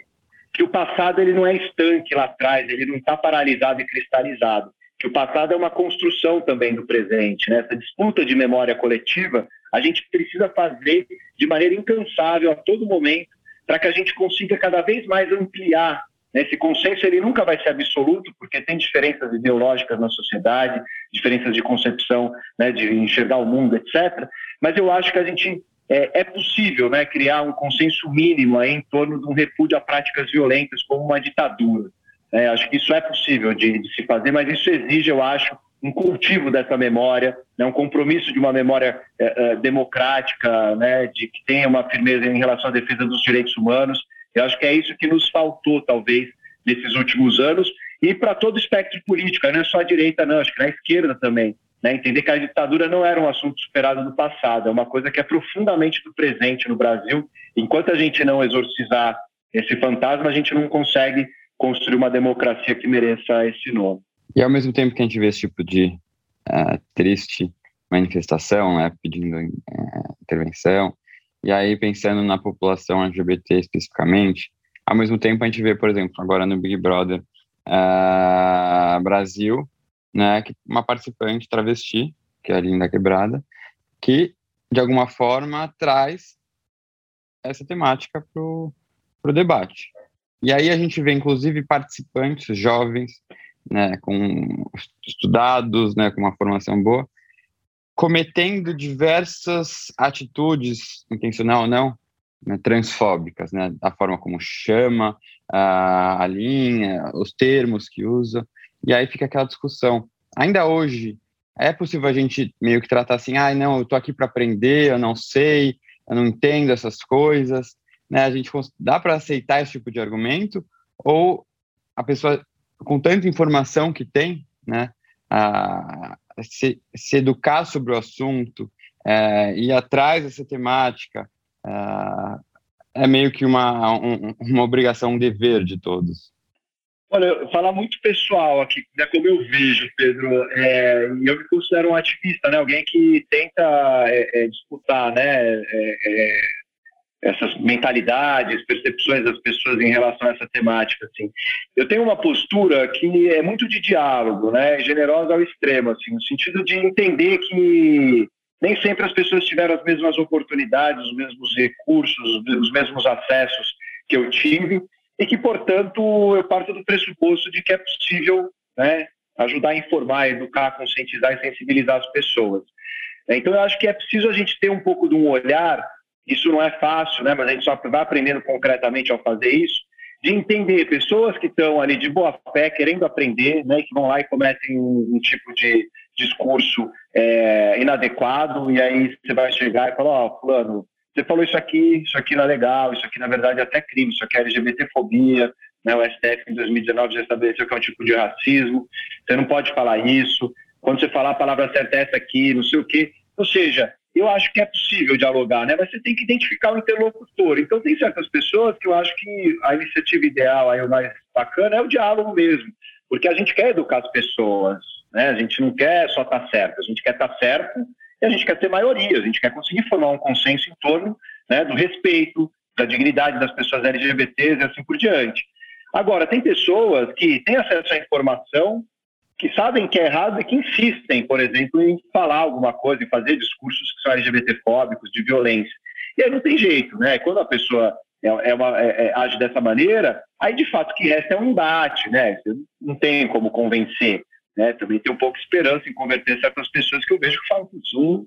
que o passado ele não é estanque lá atrás, ele não está paralisado e cristalizado. Que o passado é uma construção também do presente. Né? Essa disputa de memória coletiva, a gente precisa fazer de maneira incansável a todo momento para que a gente consiga cada vez mais ampliar. Né? Esse consenso ele nunca vai ser absoluto, porque tem diferenças ideológicas na sociedade, diferenças de concepção, né, de enxergar o mundo, etc. Mas eu acho que a gente é, é possível né, criar um consenso mínimo em torno de um repúdio a práticas violentas como uma ditadura. É, acho que isso é possível de, de se fazer, mas isso exige, eu acho, um cultivo dessa memória, né, um compromisso de uma memória é, é, democrática, né, de que tenha uma firmeza em relação à defesa dos direitos humanos. Eu acho que é isso que nos faltou, talvez, nesses últimos anos, e para todo o espectro político, não é só a direita, não, acho que na esquerda também. né, entender que a ditadura não era um assunto superado do passado, é uma coisa que é profundamente do presente no Brasil. Enquanto a gente não exorcizar esse fantasma, a gente não consegue construir uma democracia que mereça esse nome. E ao mesmo tempo que a gente vê esse tipo de uh, triste manifestação, né, pedindo uh, intervenção, e aí pensando na população LGBT especificamente, ao mesmo tempo a gente vê, por exemplo, agora no Big Brother uh, Brasil, né, uma participante travesti, que é a Linda Quebrada, que de alguma forma traz essa temática para o debate. E aí a gente vê, inclusive, participantes jovens, né, com estudados, né, com uma formação boa, cometendo diversas atitudes, intencional ou não, né, transfóbicas, né, da forma como chama, a, a linha, os termos que usa, e aí fica aquela discussão. Ainda hoje, é possível a gente meio que tratar assim, ah, não, eu tô aqui para aprender, eu não sei, eu não entendo essas coisas, né? A gente dá para aceitar esse tipo de argumento ou a pessoa com tanta informação que tem, né, a, se, se educar sobre o assunto, é, ir atrás dessa temática, é, é meio que uma, um, uma obrigação, um dever de todos. Olha, falar muito pessoal aqui, né, como eu vejo, Pedro, é, eu me considero um ativista, né, alguém que tenta é, é, disputar né, é, é, essas mentalidades, percepções das pessoas em relação a essa temática. Assim. Eu tenho uma postura que é muito de diálogo, né, generosa ao extremo, assim, no sentido de entender que nem sempre as pessoas tiveram as mesmas oportunidades, os mesmos recursos, os mesmos acessos que eu tive, e que, portanto, eu parto do pressuposto de que é possível né, ajudar a informar, educar, conscientizar e sensibilizar as pessoas. Então, eu acho que é preciso a gente ter um pouco de um olhar isso não é fácil, né? Mas a gente só vai aprendendo concretamente ao fazer isso, de entender pessoas que estão ali de boa fé, querendo aprender, né? Que vão lá e cometem um, um tipo de discurso é, inadequado, e aí você vai chegar e falar, ó, oh, fulano, você falou isso aqui, isso aqui não é legal, isso aqui na verdade é até crime, isso aqui é LGBTfobia, né? O STF em 2019 já estabeleceu que é um tipo de racismo, você não pode falar isso, quando você falar a palavra certa é essa aqui, não sei o quê. Ou seja, eu acho que é possível dialogar, né? Mas você tem que identificar o interlocutor. Então, tem certas pessoas que eu acho que a iniciativa ideal, aí o mais bacana, é o diálogo mesmo. Porque a gente quer educar as pessoas, né? A gente não quer só estar tá certo, a gente quer estar tá certo e a gente quer ter maioria, a gente quer conseguir formar um consenso em torno né, do respeito, da dignidade das pessoas LGBTs e assim por diante. Agora, tem pessoas que têm acesso à informação, que sabem que é errado e que insistem, por exemplo, em falar alguma coisa, em fazer discursos que são LGBTfóbicos, de violência. E aí não tem jeito, né? Quando a pessoa é, é uma, é, é, age dessa maneira, aí de fato o que resta é um embate, né? Você não tem como convencer. Né? Também tem um pouco de esperança em converter certas pessoas que eu vejo que falam com Zoom.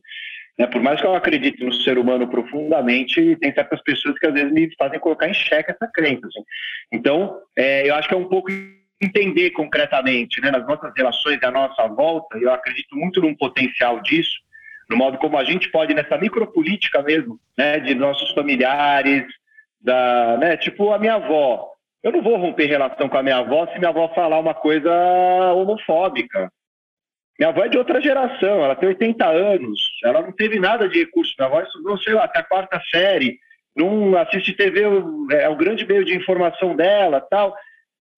Né? Por mais que eu acredite no ser humano profundamente, tem certas pessoas que às vezes me fazem colocar em xeque essa crença. Assim. Então, é, eu acho que é um pouco entender concretamente né, nas nossas relações e à nossa volta, eu acredito muito num potencial disso, no modo como a gente pode, nessa micropolítica mesmo, né, de nossos familiares, da, né, tipo a minha avó. Eu não vou romper relação com a minha avó se minha avó falar uma coisa homofóbica. Minha avó é de outra geração, ela tem 80 anos, ela não teve nada de recurso. Minha avó estudou, sei lá, até a quarta série, não assiste TV, é o grande meio de informação dela tal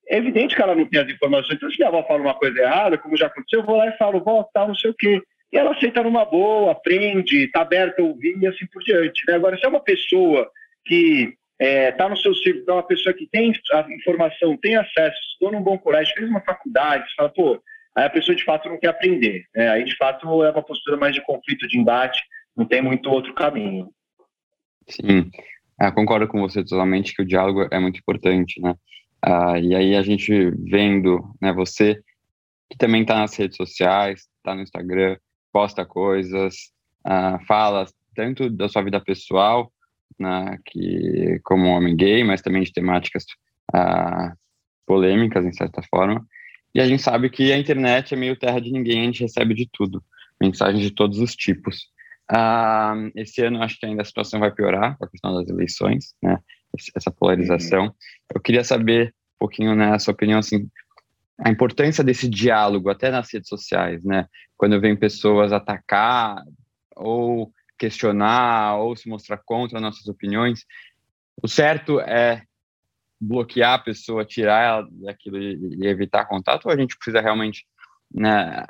é evidente que ela não tem as informações. Então, se minha avó fala uma coisa errada, como já aconteceu, eu vou lá e falo, vó, tal, não sei o quê. E ela aceita numa boa, aprende, está aberta a ouvir e assim por diante. Né? Agora, se é uma pessoa que está é, tá no seu círculo, é uma pessoa que tem a informação, tem acesso, estudou num bom colégio, fez uma faculdade, você fala, pô, aí a pessoa de fato não quer aprender. Né? Aí, de fato, é uma postura mais de conflito, de embate, não tem muito outro caminho. Sim, eu concordo com você totalmente que o diálogo é muito importante, né? Ah, e aí a gente vendo, né, você que também está nas redes sociais, está no Instagram, posta coisas, ah, fala tanto da sua vida pessoal, né, que como homem gay, mas também de temáticas ah, polêmicas, em certa forma. E a gente sabe que a internet é meio terra de ninguém, a gente recebe de tudo, mensagens de todos os tipos. Ah, esse ano acho que ainda a situação vai piorar com a questão das eleições, né? Essa polarização. Eu queria saber um pouquinho, né, a sua opinião, assim, a importância desse diálogo até nas redes sociais, né? Quando vem pessoas atacar ou questionar ou se mostrar contra nossas opiniões, o certo é bloquear a pessoa, tirar ela daquilo e evitar contato, ou a gente precisa realmente né,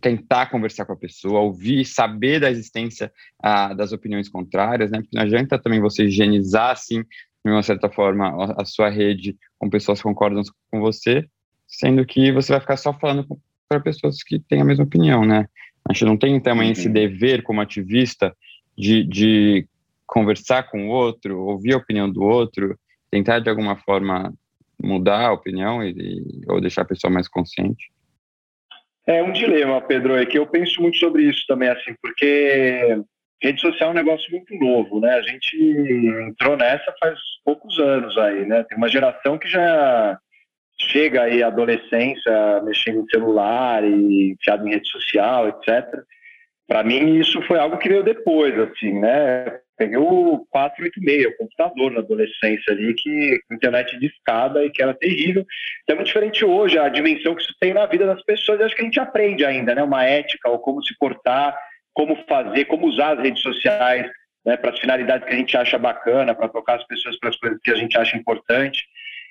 tentar conversar com a pessoa, ouvir, saber da existência ah, das opiniões contrárias, né? Porque não adianta também você higienizar, assim, de uma certa forma, a, sua rede com pessoas que concordam com você, sendo que você vai ficar só falando para pessoas que têm a mesma opinião, né? A gente não tem também uhum. esse dever como ativista de, de conversar com o outro, ouvir a opinião do outro, tentar de alguma forma mudar a opinião e, ou deixar a pessoa mais consciente. É um dilema, Pedro, é que eu penso muito sobre isso também, assim, porque rede social é um negócio muito novo, né? A gente entrou nessa faz poucos anos aí, né? Tem uma geração que já chega aí à adolescência mexendo em celular e enfiado em rede social, etc. Para mim, isso foi algo que veio depois, assim, né? Peguei o 486, o computador na adolescência ali, que internet de escada e que era terrível. Então é muito diferente hoje a dimensão que isso tem na vida das pessoas. Eu acho que a gente aprende ainda, né? Uma ética, ou como se portar, como fazer, como usar as redes sociais né, para as finalidades que a gente acha bacana, para tocar as pessoas para as coisas que a gente acha importante.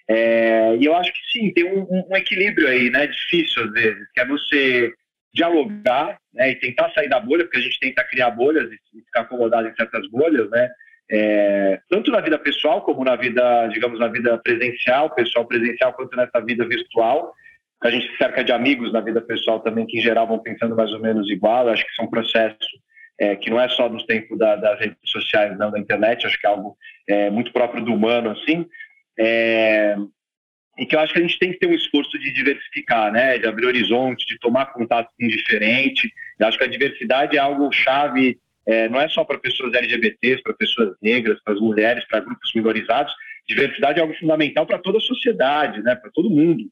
É, e eu acho que sim, tem um, um, equilíbrio aí, né? Difícil às vezes, que é você dialogar né, e tentar sair da bolha, porque a gente tenta criar bolhas e ficar acomodado em certas bolhas, né? É, tanto na vida pessoal como na vida, digamos, na vida presencial, pessoal presencial, quanto nessa vida virtual. A gente se cerca de amigos na vida pessoal também, que em geral vão pensando mais ou menos igual. Eu acho que isso é um processo é, que não é só nos tempos da, das redes sociais, não da internet, acho que é algo é, muito próprio do humano, assim. E que eu acho que a gente tem que ter um esforço de diversificar, né, de abrir horizonte, de tomar contato com diferente. Eu acho que a diversidade é algo chave, é, não é só para pessoas LGBTs, para pessoas negras, para as mulheres, para grupos minorizados. Diversidade é algo fundamental para toda a sociedade, né, para todo mundo.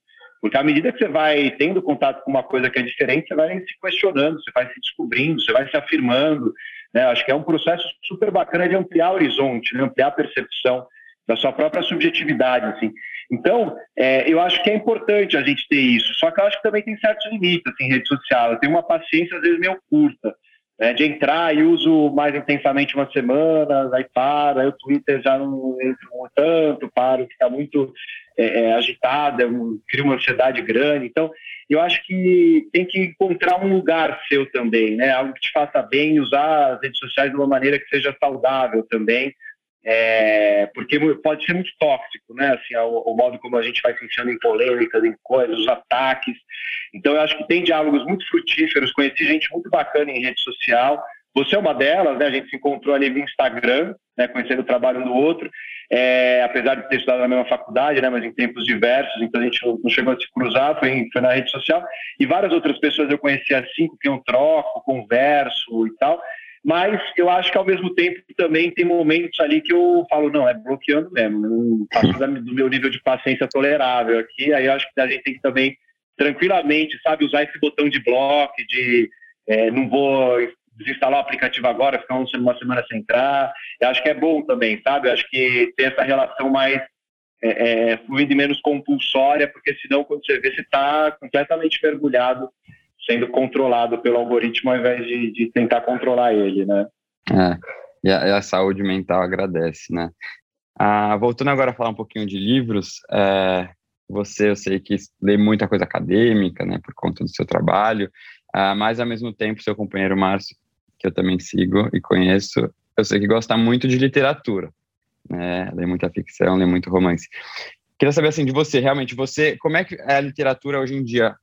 Porque à medida que você vai tendo contato com uma coisa que é diferente, você vai se questionando, você vai se descobrindo, você vai se afirmando. Né? Acho que é um processo super bacana de ampliar o horizonte, né? ampliar a percepção da sua própria subjetividade, assim. Então, é, eu acho que é importante a gente ter isso, só que eu acho que também tem certos limites, assim, em rede social. Eu tenho uma paciência, às vezes, meio curta, né, de entrar e uso mais intensamente uma semana, aí para, aí o Twitter já não entro tanto, paro, fica muito é, é, agitada, cria uma ansiedade grande. Então, eu acho que tem que encontrar um lugar seu também, né? Algo que te faça bem, usar as redes sociais de uma maneira que seja saudável também, é, porque pode ser muito tóxico, né? Assim, o, o, modo como a gente vai se enfiando em polêmicas, em coisas, os ataques. Então, eu acho que tem diálogos muito frutíferos. Conheci gente muito bacana em rede social. Você é uma delas, né? A gente se encontrou ali no Instagram, né? Conhecendo o trabalho um do outro. É, apesar de ter estudado na mesma faculdade, né? Mas em tempos diversos, então a gente não, chegou a se cruzar, foi, foi na rede social. E várias outras pessoas eu conheci assim, com quem eu troco, converso e tal. Mas eu acho que ao mesmo tempo também tem momentos ali que eu falo, não, é bloqueando mesmo, não passa do meu nível de paciência tolerável aqui. Aí eu acho que a gente tem que também tranquilamente, sabe, usar esse botão de bloco, de é, não vou desinstalar o aplicativo agora, ficar uma semana sem entrar. Eu acho que é bom também, sabe? Eu acho que ter essa relação mais é, é, fluida e menos compulsória, porque senão quando você vê, você está completamente mergulhado sendo controlado pelo algoritmo ao invés de, de tentar controlar ele, né? É, e a, e a saúde mental agradece, né? Ah, voltando agora a falar um pouquinho de livros, é, você, eu sei que lê muita coisa acadêmica, né, por conta do seu trabalho, ah, mas ao mesmo tempo, seu companheiro Márcio, que eu também sigo e conheço, eu sei que gosta muito de literatura, né, lê muita ficção, lê muito romance. Queria saber, assim, de você, realmente, você, como é que é a literatura hoje em dia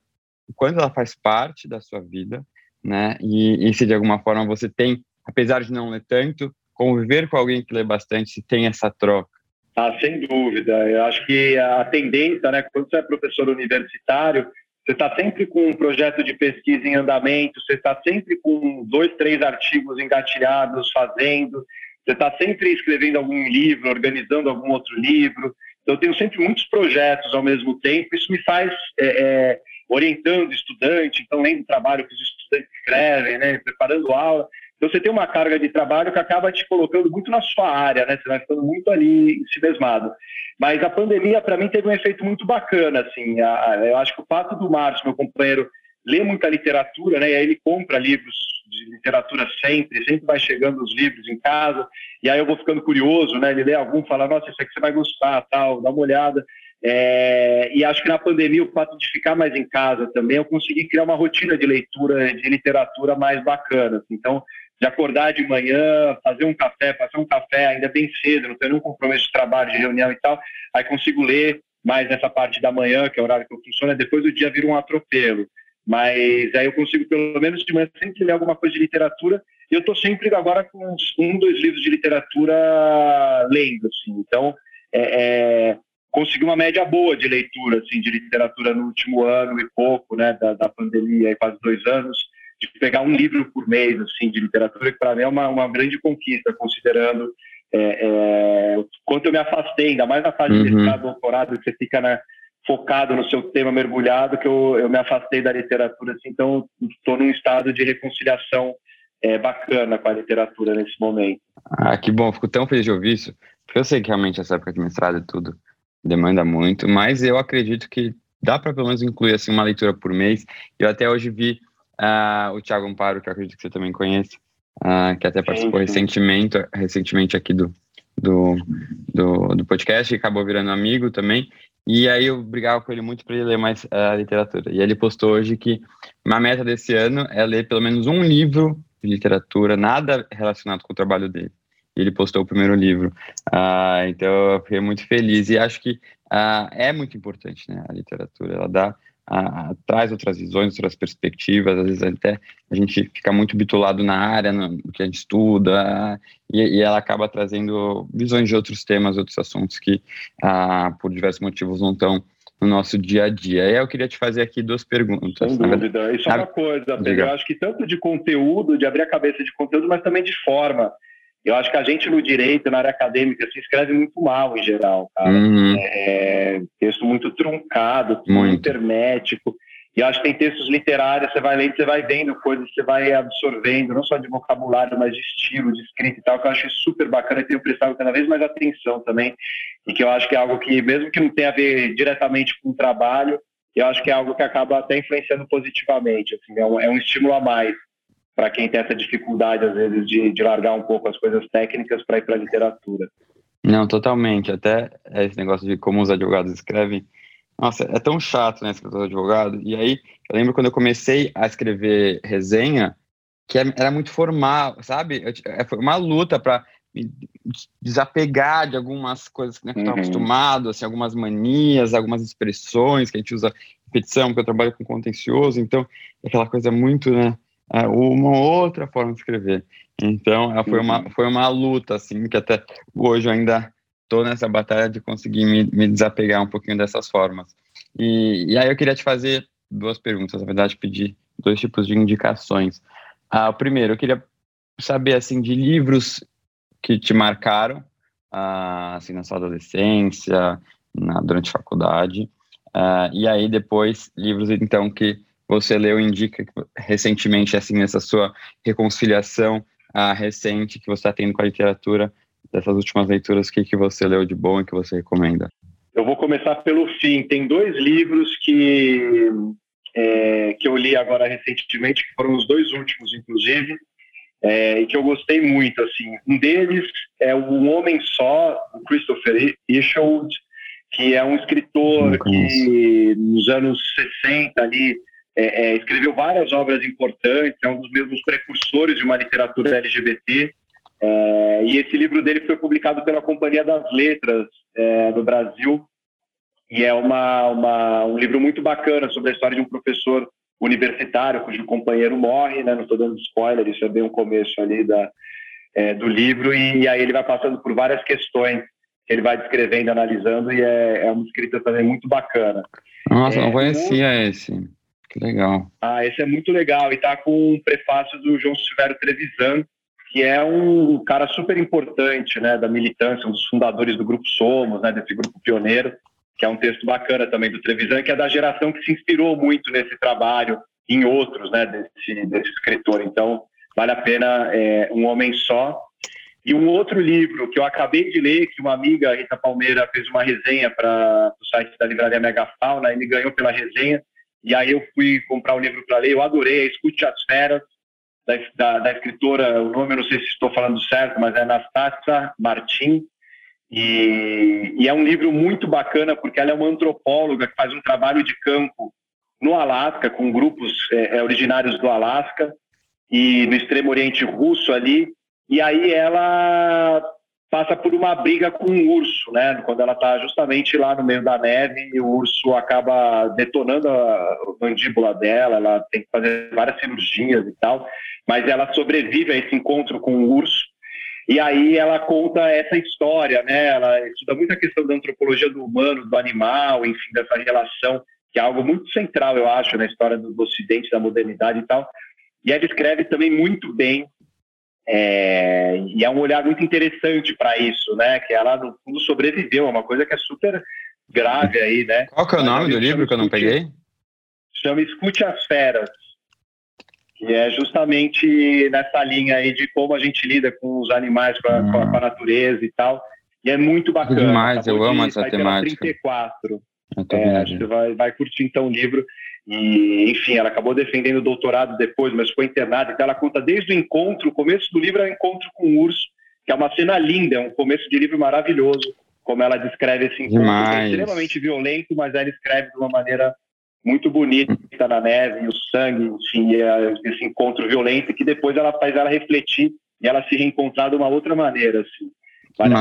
quando ela faz parte da sua vida, né? E, e se de alguma forma você tem, apesar de não ler tanto, conviver com alguém que lê bastante, se tem essa troca. Ah, sem dúvida. Eu acho que a tendência, né, quando você é professor universitário, você está sempre com um projeto de pesquisa em andamento, você está sempre com dois, três artigos engatilhados fazendo, você está sempre escrevendo algum livro, organizando algum outro livro. Então, eu tenho sempre muitos projetos ao mesmo tempo. Isso me faz é, é, orientando estudante, então lendo o trabalho que os estudantes escrevem, né, preparando aula. Então você tem uma carga de trabalho que acaba te colocando muito na sua área, né? Você vai ficando muito ali se mesmado. Mas a pandemia, para mim, teve um efeito muito bacana, assim. Eu acho que o fato do Márcio, meu companheiro, ler muita literatura, né? E aí ele compra livros de literatura sempre, sempre vai chegando os livros em casa, e aí eu vou ficando curioso, né? Ele lê algum, fala, nossa, isso aqui você vai gostar, tal, dá uma olhada. É, e acho que na pandemia, o fato de ficar mais em casa também, eu consegui criar uma rotina de leitura de literatura mais bacana. Assim. Então, de acordar de manhã, fazer um café, fazer um café ainda bem cedo, não tenho nenhum compromisso de trabalho, de reunião e tal, aí consigo ler mais nessa parte da manhã, que é o horário que eu funciono, depois o dia vira um atropelo. Mas aí eu consigo, pelo menos de manhã, sempre ler alguma coisa de literatura. E eu estou sempre agora com uns, um, dois livros de literatura lendo, assim. Então, é, é, consegui uma média boa de leitura, assim, de literatura no último ano e pouco, né, da, da pandemia, aí quase dois anos, de pegar um livro por mês, assim, de literatura, que para mim é uma, uma grande conquista, considerando é, é, quanto eu me afastei, ainda mais na fase uhum. de mestrado, doutorado, que você fica na, focado no seu tema mergulhado que eu, eu me afastei da literatura, assim, então estou num estado de reconciliação é, bacana com a literatura nesse momento. Ah, que bom, fico tão feliz de ouvir isso, porque eu sei que realmente essa época de mestrado e tudo demanda muito, mas eu acredito que dá para pelo menos incluir assim uma leitura por mês. Eu até hoje vi uh, o Thiago Amparo, que eu acredito que você também conhece, uh, que até participou sim, sim. recentemente, recentemente aqui do, do, do, do podcast e acabou virando amigo também. E aí eu brigava com ele muito para ele ler mais a literatura. E ele postou hoje que uma meta desse ano é ler pelo menos um livro de literatura, nada relacionado com o trabalho dele. Ele postou o primeiro livro. Ah, então eu fiquei muito feliz. E acho que ah, é muito importante né, a literatura. Ela dá a, traz outras visões, outras perspectivas, às vezes até a gente fica muito bitulado na área, no, que a gente estuda, e, e, ela acaba trazendo visões de outros temas, outros assuntos que, ah, por diversos motivos, não estão no nosso dia a dia. E eu queria te fazer aqui duas perguntas. Sem dúvida. Isso é uma coisa, Pedro. Eu acho que tanto de conteúdo, de abrir a cabeça de conteúdo, mas também de forma. Eu acho que a gente no direito, na área acadêmica, se escreve muito mal em geral, cara. Uhum. É, texto muito truncado, muito hermético. E acho que tem textos literários, você vai lendo, você vai vendo coisas, você vai absorvendo, não só de vocabulário, mas de estilo, de escrita e tal, que eu acho super bacana e tenho prestado cada vez mais atenção também. E que eu acho que é algo que, mesmo que não tenha a ver diretamente com o trabalho, eu acho que é algo que acaba até influenciando positivamente. Assim, é, um, é um estímulo a mais para quem tem essa dificuldade, às vezes, de, de largar um pouco as coisas técnicas para ir para a literatura. Não, totalmente. Até esse negócio de como os advogados escrevem. Nossa, é tão chato, né, escrever advogado. E aí, eu lembro quando eu comecei a escrever resenha, que é, era muito formal, sabe? É, foi uma luta para me desapegar de algumas coisas né, que eu estava uhum. acostumado, assim, algumas manias, algumas expressões que a gente usa repetição, porque eu trabalho com contencioso, então aquela coisa muito, né, é, uma outra forma de escrever. Então, foi uma, uhum. foi uma luta, assim, que até hoje eu ainda estou nessa batalha de conseguir me, me, desapegar um pouquinho dessas formas. E, e, aí eu queria te fazer duas perguntas, na verdade, pedir dois tipos de indicações. Ah, o primeiro, eu queria saber, assim, de livros que te marcaram, ah, assim, na sua adolescência, na, durante a faculdade, ah, e aí depois, livros, então, que você leu indica recentemente, assim, nessa sua reconciliação uh, recente que você está tendo com a literatura, dessas últimas leituras, o que, que você leu de bom e que você recomenda? Eu vou começar pelo fim. Tem dois livros que, é, que eu li agora recentemente, que foram os dois últimos, inclusive, é, e que eu gostei muito. Assim. Um deles é O Homem Só, do Christopher Isherwood, que é um escritor que nos anos 60 ali é, é, escreveu várias obras importantes, é um dos mesmos precursores de uma literatura LGBT. É, e esse livro dele foi publicado pela Companhia das Letras é, no Brasil. E é uma, uma, um livro muito bacana sobre a história de um professor universitário cujo companheiro morre, né? não estou dando spoiler, isso é bem o começo ali da, é, do livro. E, e aí ele vai passando por várias questões que ele vai descrevendo, analisando, e é, é uma escrita também muito bacana. Nossa, não é, conhecia esse. Que legal. Ah, esse é muito legal. E tá com um prefácio do João Silvério Trevisan, que é um cara super importante, né, da militância, um dos fundadores do Grupo Somos, né, desse grupo pioneiro, que é um texto bacana também do Trevisan, que é da geração que se inspirou muito nesse trabalho, em outros, né, desse, desse escritor. Então, vale a pena é, Um Homem Só. E um outro livro que eu acabei de ler, que uma amiga, Rita Palmeira, fez uma resenha para o site da Livraria Megafauna, e me ganhou pela resenha, e aí eu fui comprar o um livro para ler, eu adorei, Escute as Feras, da, da, da, escritora, o nome eu não sei se estou falando certo, mas é Anastasia Martin, e, e, é um livro muito bacana porque ela é uma antropóloga que faz um trabalho de campo no Alasca, com grupos é, é originários do Alasca e no extremo oriente russo ali, e aí ela passa por uma briga com um urso, né? Quando ela está justamente lá no meio da neve e o urso acaba detonando a mandíbula dela, ela tem que fazer várias cirurgias e tal, mas ela sobrevive a esse encontro com o urso. E aí ela conta essa história, né? Ela estuda muito a questão da antropologia do humano, do animal, enfim, dessa relação que é algo muito central, eu acho, na história do, do Ocidente, da modernidade e tal. E ela escreve também muito bem é, e é um olhar muito interessante para isso, né? Que ela, no fundo, sobreviveu, é uma coisa que é super grave aí, né? Qual que é o nome do livro que eu não peguei? Chama Escute as Feras, que é justamente nessa linha aí de como a gente lida com os animais, com a, hum. com a, natureza e tal. E é muito bacana. Demais, eu amo essa temática. 34. É, acho que vai, vai curtir então o livro. E, enfim, ela acabou defendendo o doutorado depois, mas foi internada. Então, ela conta desde o encontro, o começo do livro é o encontro com o urso, que é uma cena linda, é um começo de livro maravilhoso, como ela descreve esse encontro. É extremamente violento, mas ela escreve de uma maneira muito bonita na neve, o sangue, enfim, esse encontro violento, que depois ela faz ela refletir e ela se reencontrar de uma outra maneira, assim. Vale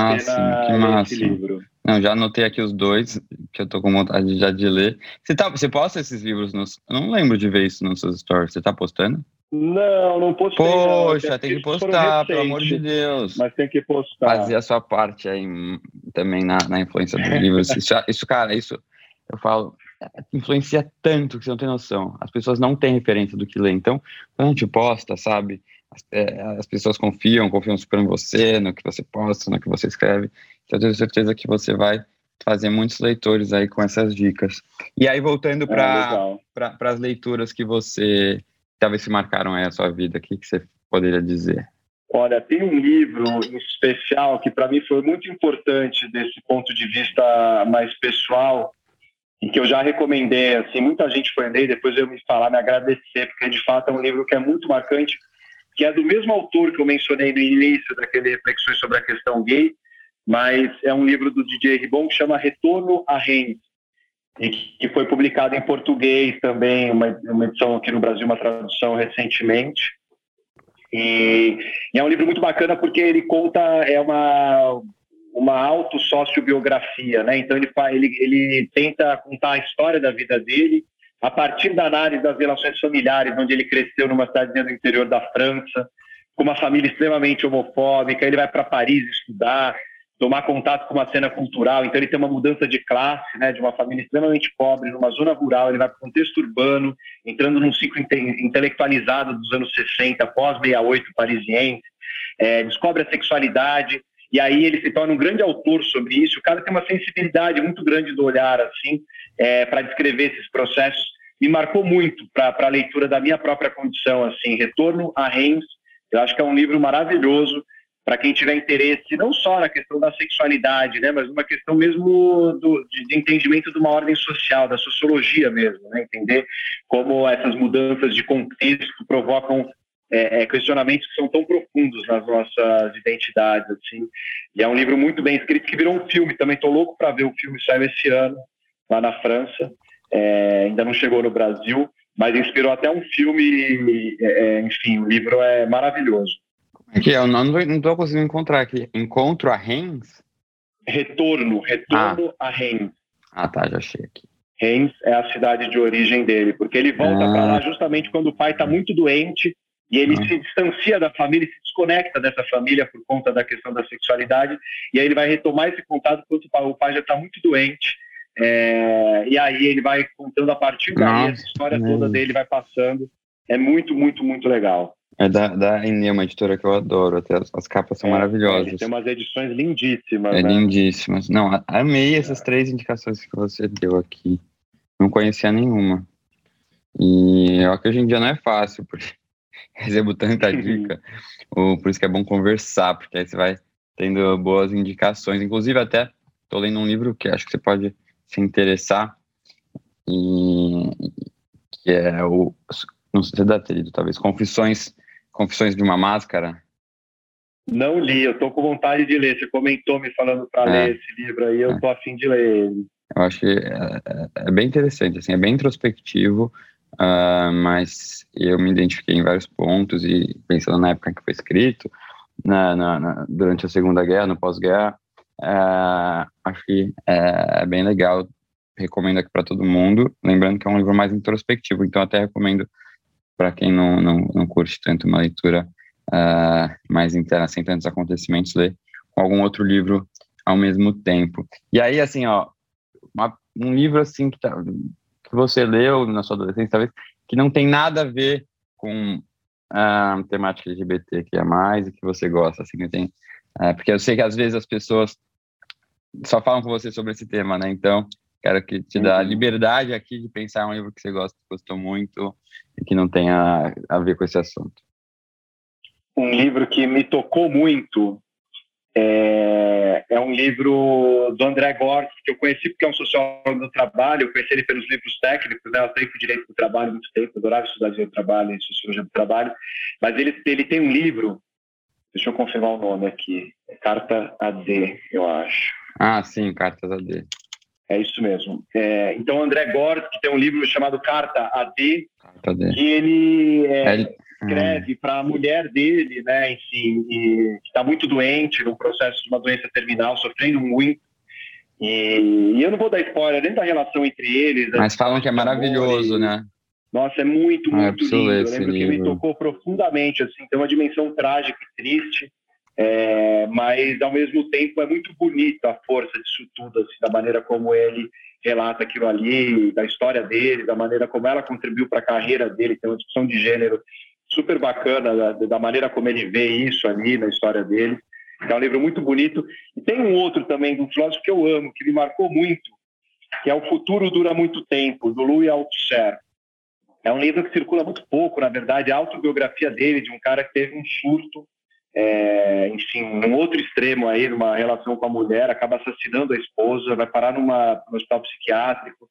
pena que livro. Não, já anotei aqui os dois, que eu tô com vontade já de ler. Você, tá, você posta esses livros nos. Eu não lembro de ver isso nos seus stories. Você tá postando? Não, não postei. Poxa, não. tem que postar, pelo amor de Deus. Mas tem que postar. Fazer a sua parte aí também na, na influência dos livros. Isso, <laughs> isso, cara, isso eu falo, influencia tanto que você não tem noção. As pessoas não têm referência do que lê. Então, quando a gente posta, sabe? As, é, as pessoas confiam, confiam super em você, no que você posta, no que você escreve. Então, eu tenho certeza que você vai fazer muitos leitores aí com essas dicas. E aí, voltando para é, as leituras que você talvez se marcaram aí a sua vida, o que, que você poderia dizer? Olha, tem um livro em especial que para mim foi muito importante desse ponto de vista mais pessoal e que eu já recomendei, assim, muita gente foi ler, depois eu me falar, me agradecer, porque de fato é um livro que é muito marcante, que é do mesmo autor que eu mencionei no início daquele Reflexões sobre a Questão Gay, mas é um livro do DJ Ribon que chama Retorno a Rennes, e que foi publicado em português também, uma, uma edição aqui no Brasil, uma tradução recentemente. E, e, é um livro muito bacana porque ele conta, é uma, uma autossociobiografia, né? Então ele, ele, ele tenta contar a história da vida dele a partir da análise das relações familiares, onde ele cresceu numa cidadezinha do interior da França, com uma família extremamente homofóbica, ele vai para Paris estudar, tomar contato com uma cena cultural. Então ele tem uma mudança de classe, né, de uma família extremamente pobre, numa zona rural, ele vai para o contexto urbano, entrando num ciclo inte intelectualizado dos anos 60, pós-68 parisiense, é, descobre a sexualidade, e aí ele se torna um grande autor sobre isso. O cara tem uma sensibilidade muito grande do olhar, assim, é, para descrever esses processos. Me marcou muito para a leitura da minha própria condição, assim, Retorno a Reims. Eu acho que é um livro maravilhoso para quem tiver interesse não só na questão da sexualidade, né, mas uma questão mesmo do, de, de, entendimento de uma ordem social, da sociologia mesmo, né, entender como essas mudanças de contexto provocam é, é, questionamentos que são tão profundos nas nossas identidades, assim. E é um livro muito bem escrito que virou um filme. Também estou louco para ver o filme saiu esse ano lá na França. É, ainda não chegou no Brasil, mas inspirou até um filme. É, é, enfim, o livro é maravilhoso. Aqui, eu não estou conseguindo encontrar aqui. Encontro a Reims? Retorno, retorno ah. a Reims. Ah, tá, já achei aqui. Reims é a cidade de origem dele, porque ele volta ah. para lá justamente quando o pai está muito doente e ele ah. se distancia da família, se desconecta dessa família por conta da questão da sexualidade, e aí ele vai retomar esse contato quando o pai já está muito doente, é, e aí ele vai contando a partir daí, essa história toda dele vai passando, é muito, muito, muito legal. É da, da Enê, uma editora que eu adoro, até as, as capas são é, maravilhosas. tem umas edições lindíssimas. É né? lindíssimas. Não, amei essas três indicações que você deu aqui. Não conhecia nenhuma. E eu acho que hoje em dia não é fácil, porque <laughs> recebo tanta dica, ou, por isso que é bom conversar, porque aí você vai tendo boas indicações. Inclusive, até estou lendo um livro que acho que você pode se interessar, e, que é o. Não sei se dá ter talvez. Confissões, Confissões de uma Máscara. Não li, eu tô com vontade de ler. Você comentou me falando para é, ler esse livro aí, eu é. tô afim de ler ele. Eu acho que é, é, é bem interessante, assim, é bem introspectivo, uh, mas eu me identifiquei em vários pontos e pensando na época que foi escrito, na, na, na durante a Segunda Guerra, no pós-guerra, uh, acho que é, é bem legal. Recomendo aqui para todo mundo. Lembrando que é um livro mais introspectivo, então até recomendo para quem não, não, não curte tanto uma leitura uh, mais interna, sem tantos acontecimentos, ler algum outro livro ao mesmo tempo. E aí, assim, ó, uma, um livro assim que, tá, que você leu na sua adolescência, talvez, que não tem nada a ver com a temática LGBT que é mais e que você gosta, assim, que tem, uh, porque eu sei que às vezes as pessoas só falam com você sobre esse tema, né? Então, quero que te dá a uhum. liberdade aqui de pensar um livro que você gosta, gostou muito e que não tenha a ver com esse assunto um livro que me tocou muito. É, é, um livro do André Gortz, que eu conheci porque é um sociólogo do trabalho, eu conheci ele pelos livros técnicos, né? eu tenho direito do trabalho muito tempo, adorava estudar direito do trabalho e sociologia do trabalho, mas ele, ele tem um livro, deixa eu confirmar o nome aqui, é Carta AD, eu acho. Ah, sim, Cartas AD. É isso mesmo. É, então, André Gortz, que tem um livro chamado Carta AD, Carta AD. que ele... É, é escreve hum. para a mulher dele, né, enfim, que está muito doente, no processo de uma doença terminal, sofrendo muito. E, e, eu não vou dar spoiler nem da relação entre eles. Mas falam que é maravilhoso, né? Nossa, é muito, ah, muito lindo. Eu lembro que me tocou profundamente, assim, tem uma dimensão trágica e triste, é, mas ao mesmo tempo é muito bonita a força disso tudo, assim, da maneira como ele relata aquilo ali, da história dele, da maneira como ela contribuiu para a carreira dele, tem uma discussão de gênero super bacana da, da, maneira como ele vê isso ali na história dele. É um livro muito bonito. E tem um outro também do filósofo que eu amo, que me marcou muito, que é O Futuro Dura Muito Tempo, do Louis Althusser. É um livro que circula muito pouco, na verdade, a autobiografia dele, de um cara que teve um surto, é, enfim, um outro extremo aí, numa relação com a mulher, acaba assassinando a esposa, vai parar numa, num hospital psiquiátrico,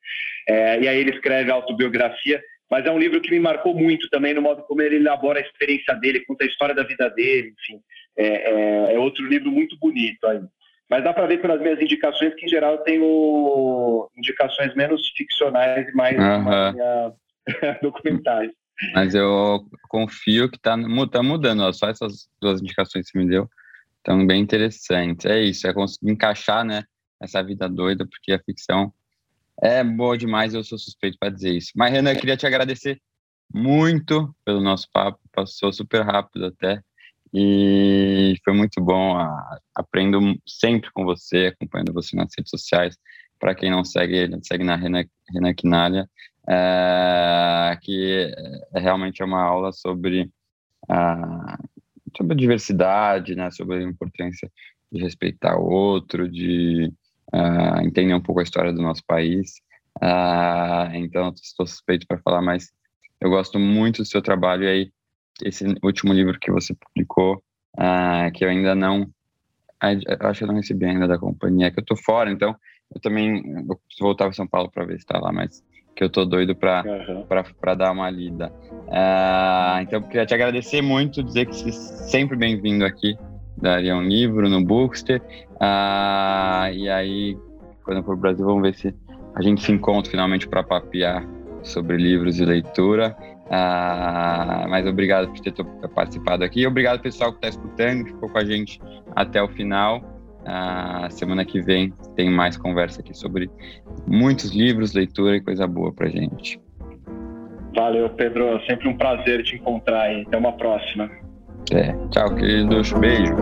é, e aí ele escreve a autobiografia mas é um livro que me marcou muito também no modo como ele elabora a experiência dele, conta a história da vida dele, enfim, é, é, é outro livro muito bonito aí. Mas dá para ver pelas minhas indicações que, em geral, eu tenho indicações menos ficcionais e mais uhum. <laughs> documentais. Mas eu confio que está tá mudando, ó, só essas duas indicações que você me deu estão bem interessantes. É isso, é conseguir encaixar né, essa vida doida, porque a ficção é boa demais, eu sou suspeito para dizer isso. Mas, Renan, eu queria te agradecer muito pelo nosso papo, passou super rápido até, e foi muito bom. Aprendo sempre com você, acompanhando você nas redes sociais. Para quem não segue, segue na Renan, Renan Quinalha, é, que é, realmente é uma aula sobre, a, sobre a diversidade, né, sobre a importância de respeitar o outro, de uh, entender um pouco a história do nosso país. Uh, então, estou suspeito para falar, mas eu gosto muito do seu trabalho. E aí, esse último livro que você publicou, uh, que eu ainda não. Acho que eu não recebi ainda da companhia, que eu estou fora, então eu também vou voltar para São Paulo para ver se está lá, mas que eu tô doido para uhum. dar uma lida. Uh, então, queria te agradecer muito, dizer que você é sempre bem-vindo aqui daria um livro no Bookster. Ah, e aí, quando eu for para o Brasil, vamos ver se a gente se encontra finalmente para papear sobre livros e leitura. Ah, mas obrigado por ter participado aqui. Obrigado, pessoal, que está escutando, que ficou com a gente até o final. Ah, semana que vem tem mais conversa aqui sobre muitos livros, leitura e coisa boa para gente. Valeu, Pedro. Sempre um prazer te encontrar aí. Até uma próxima. É. Tchau, queridos. Beijo.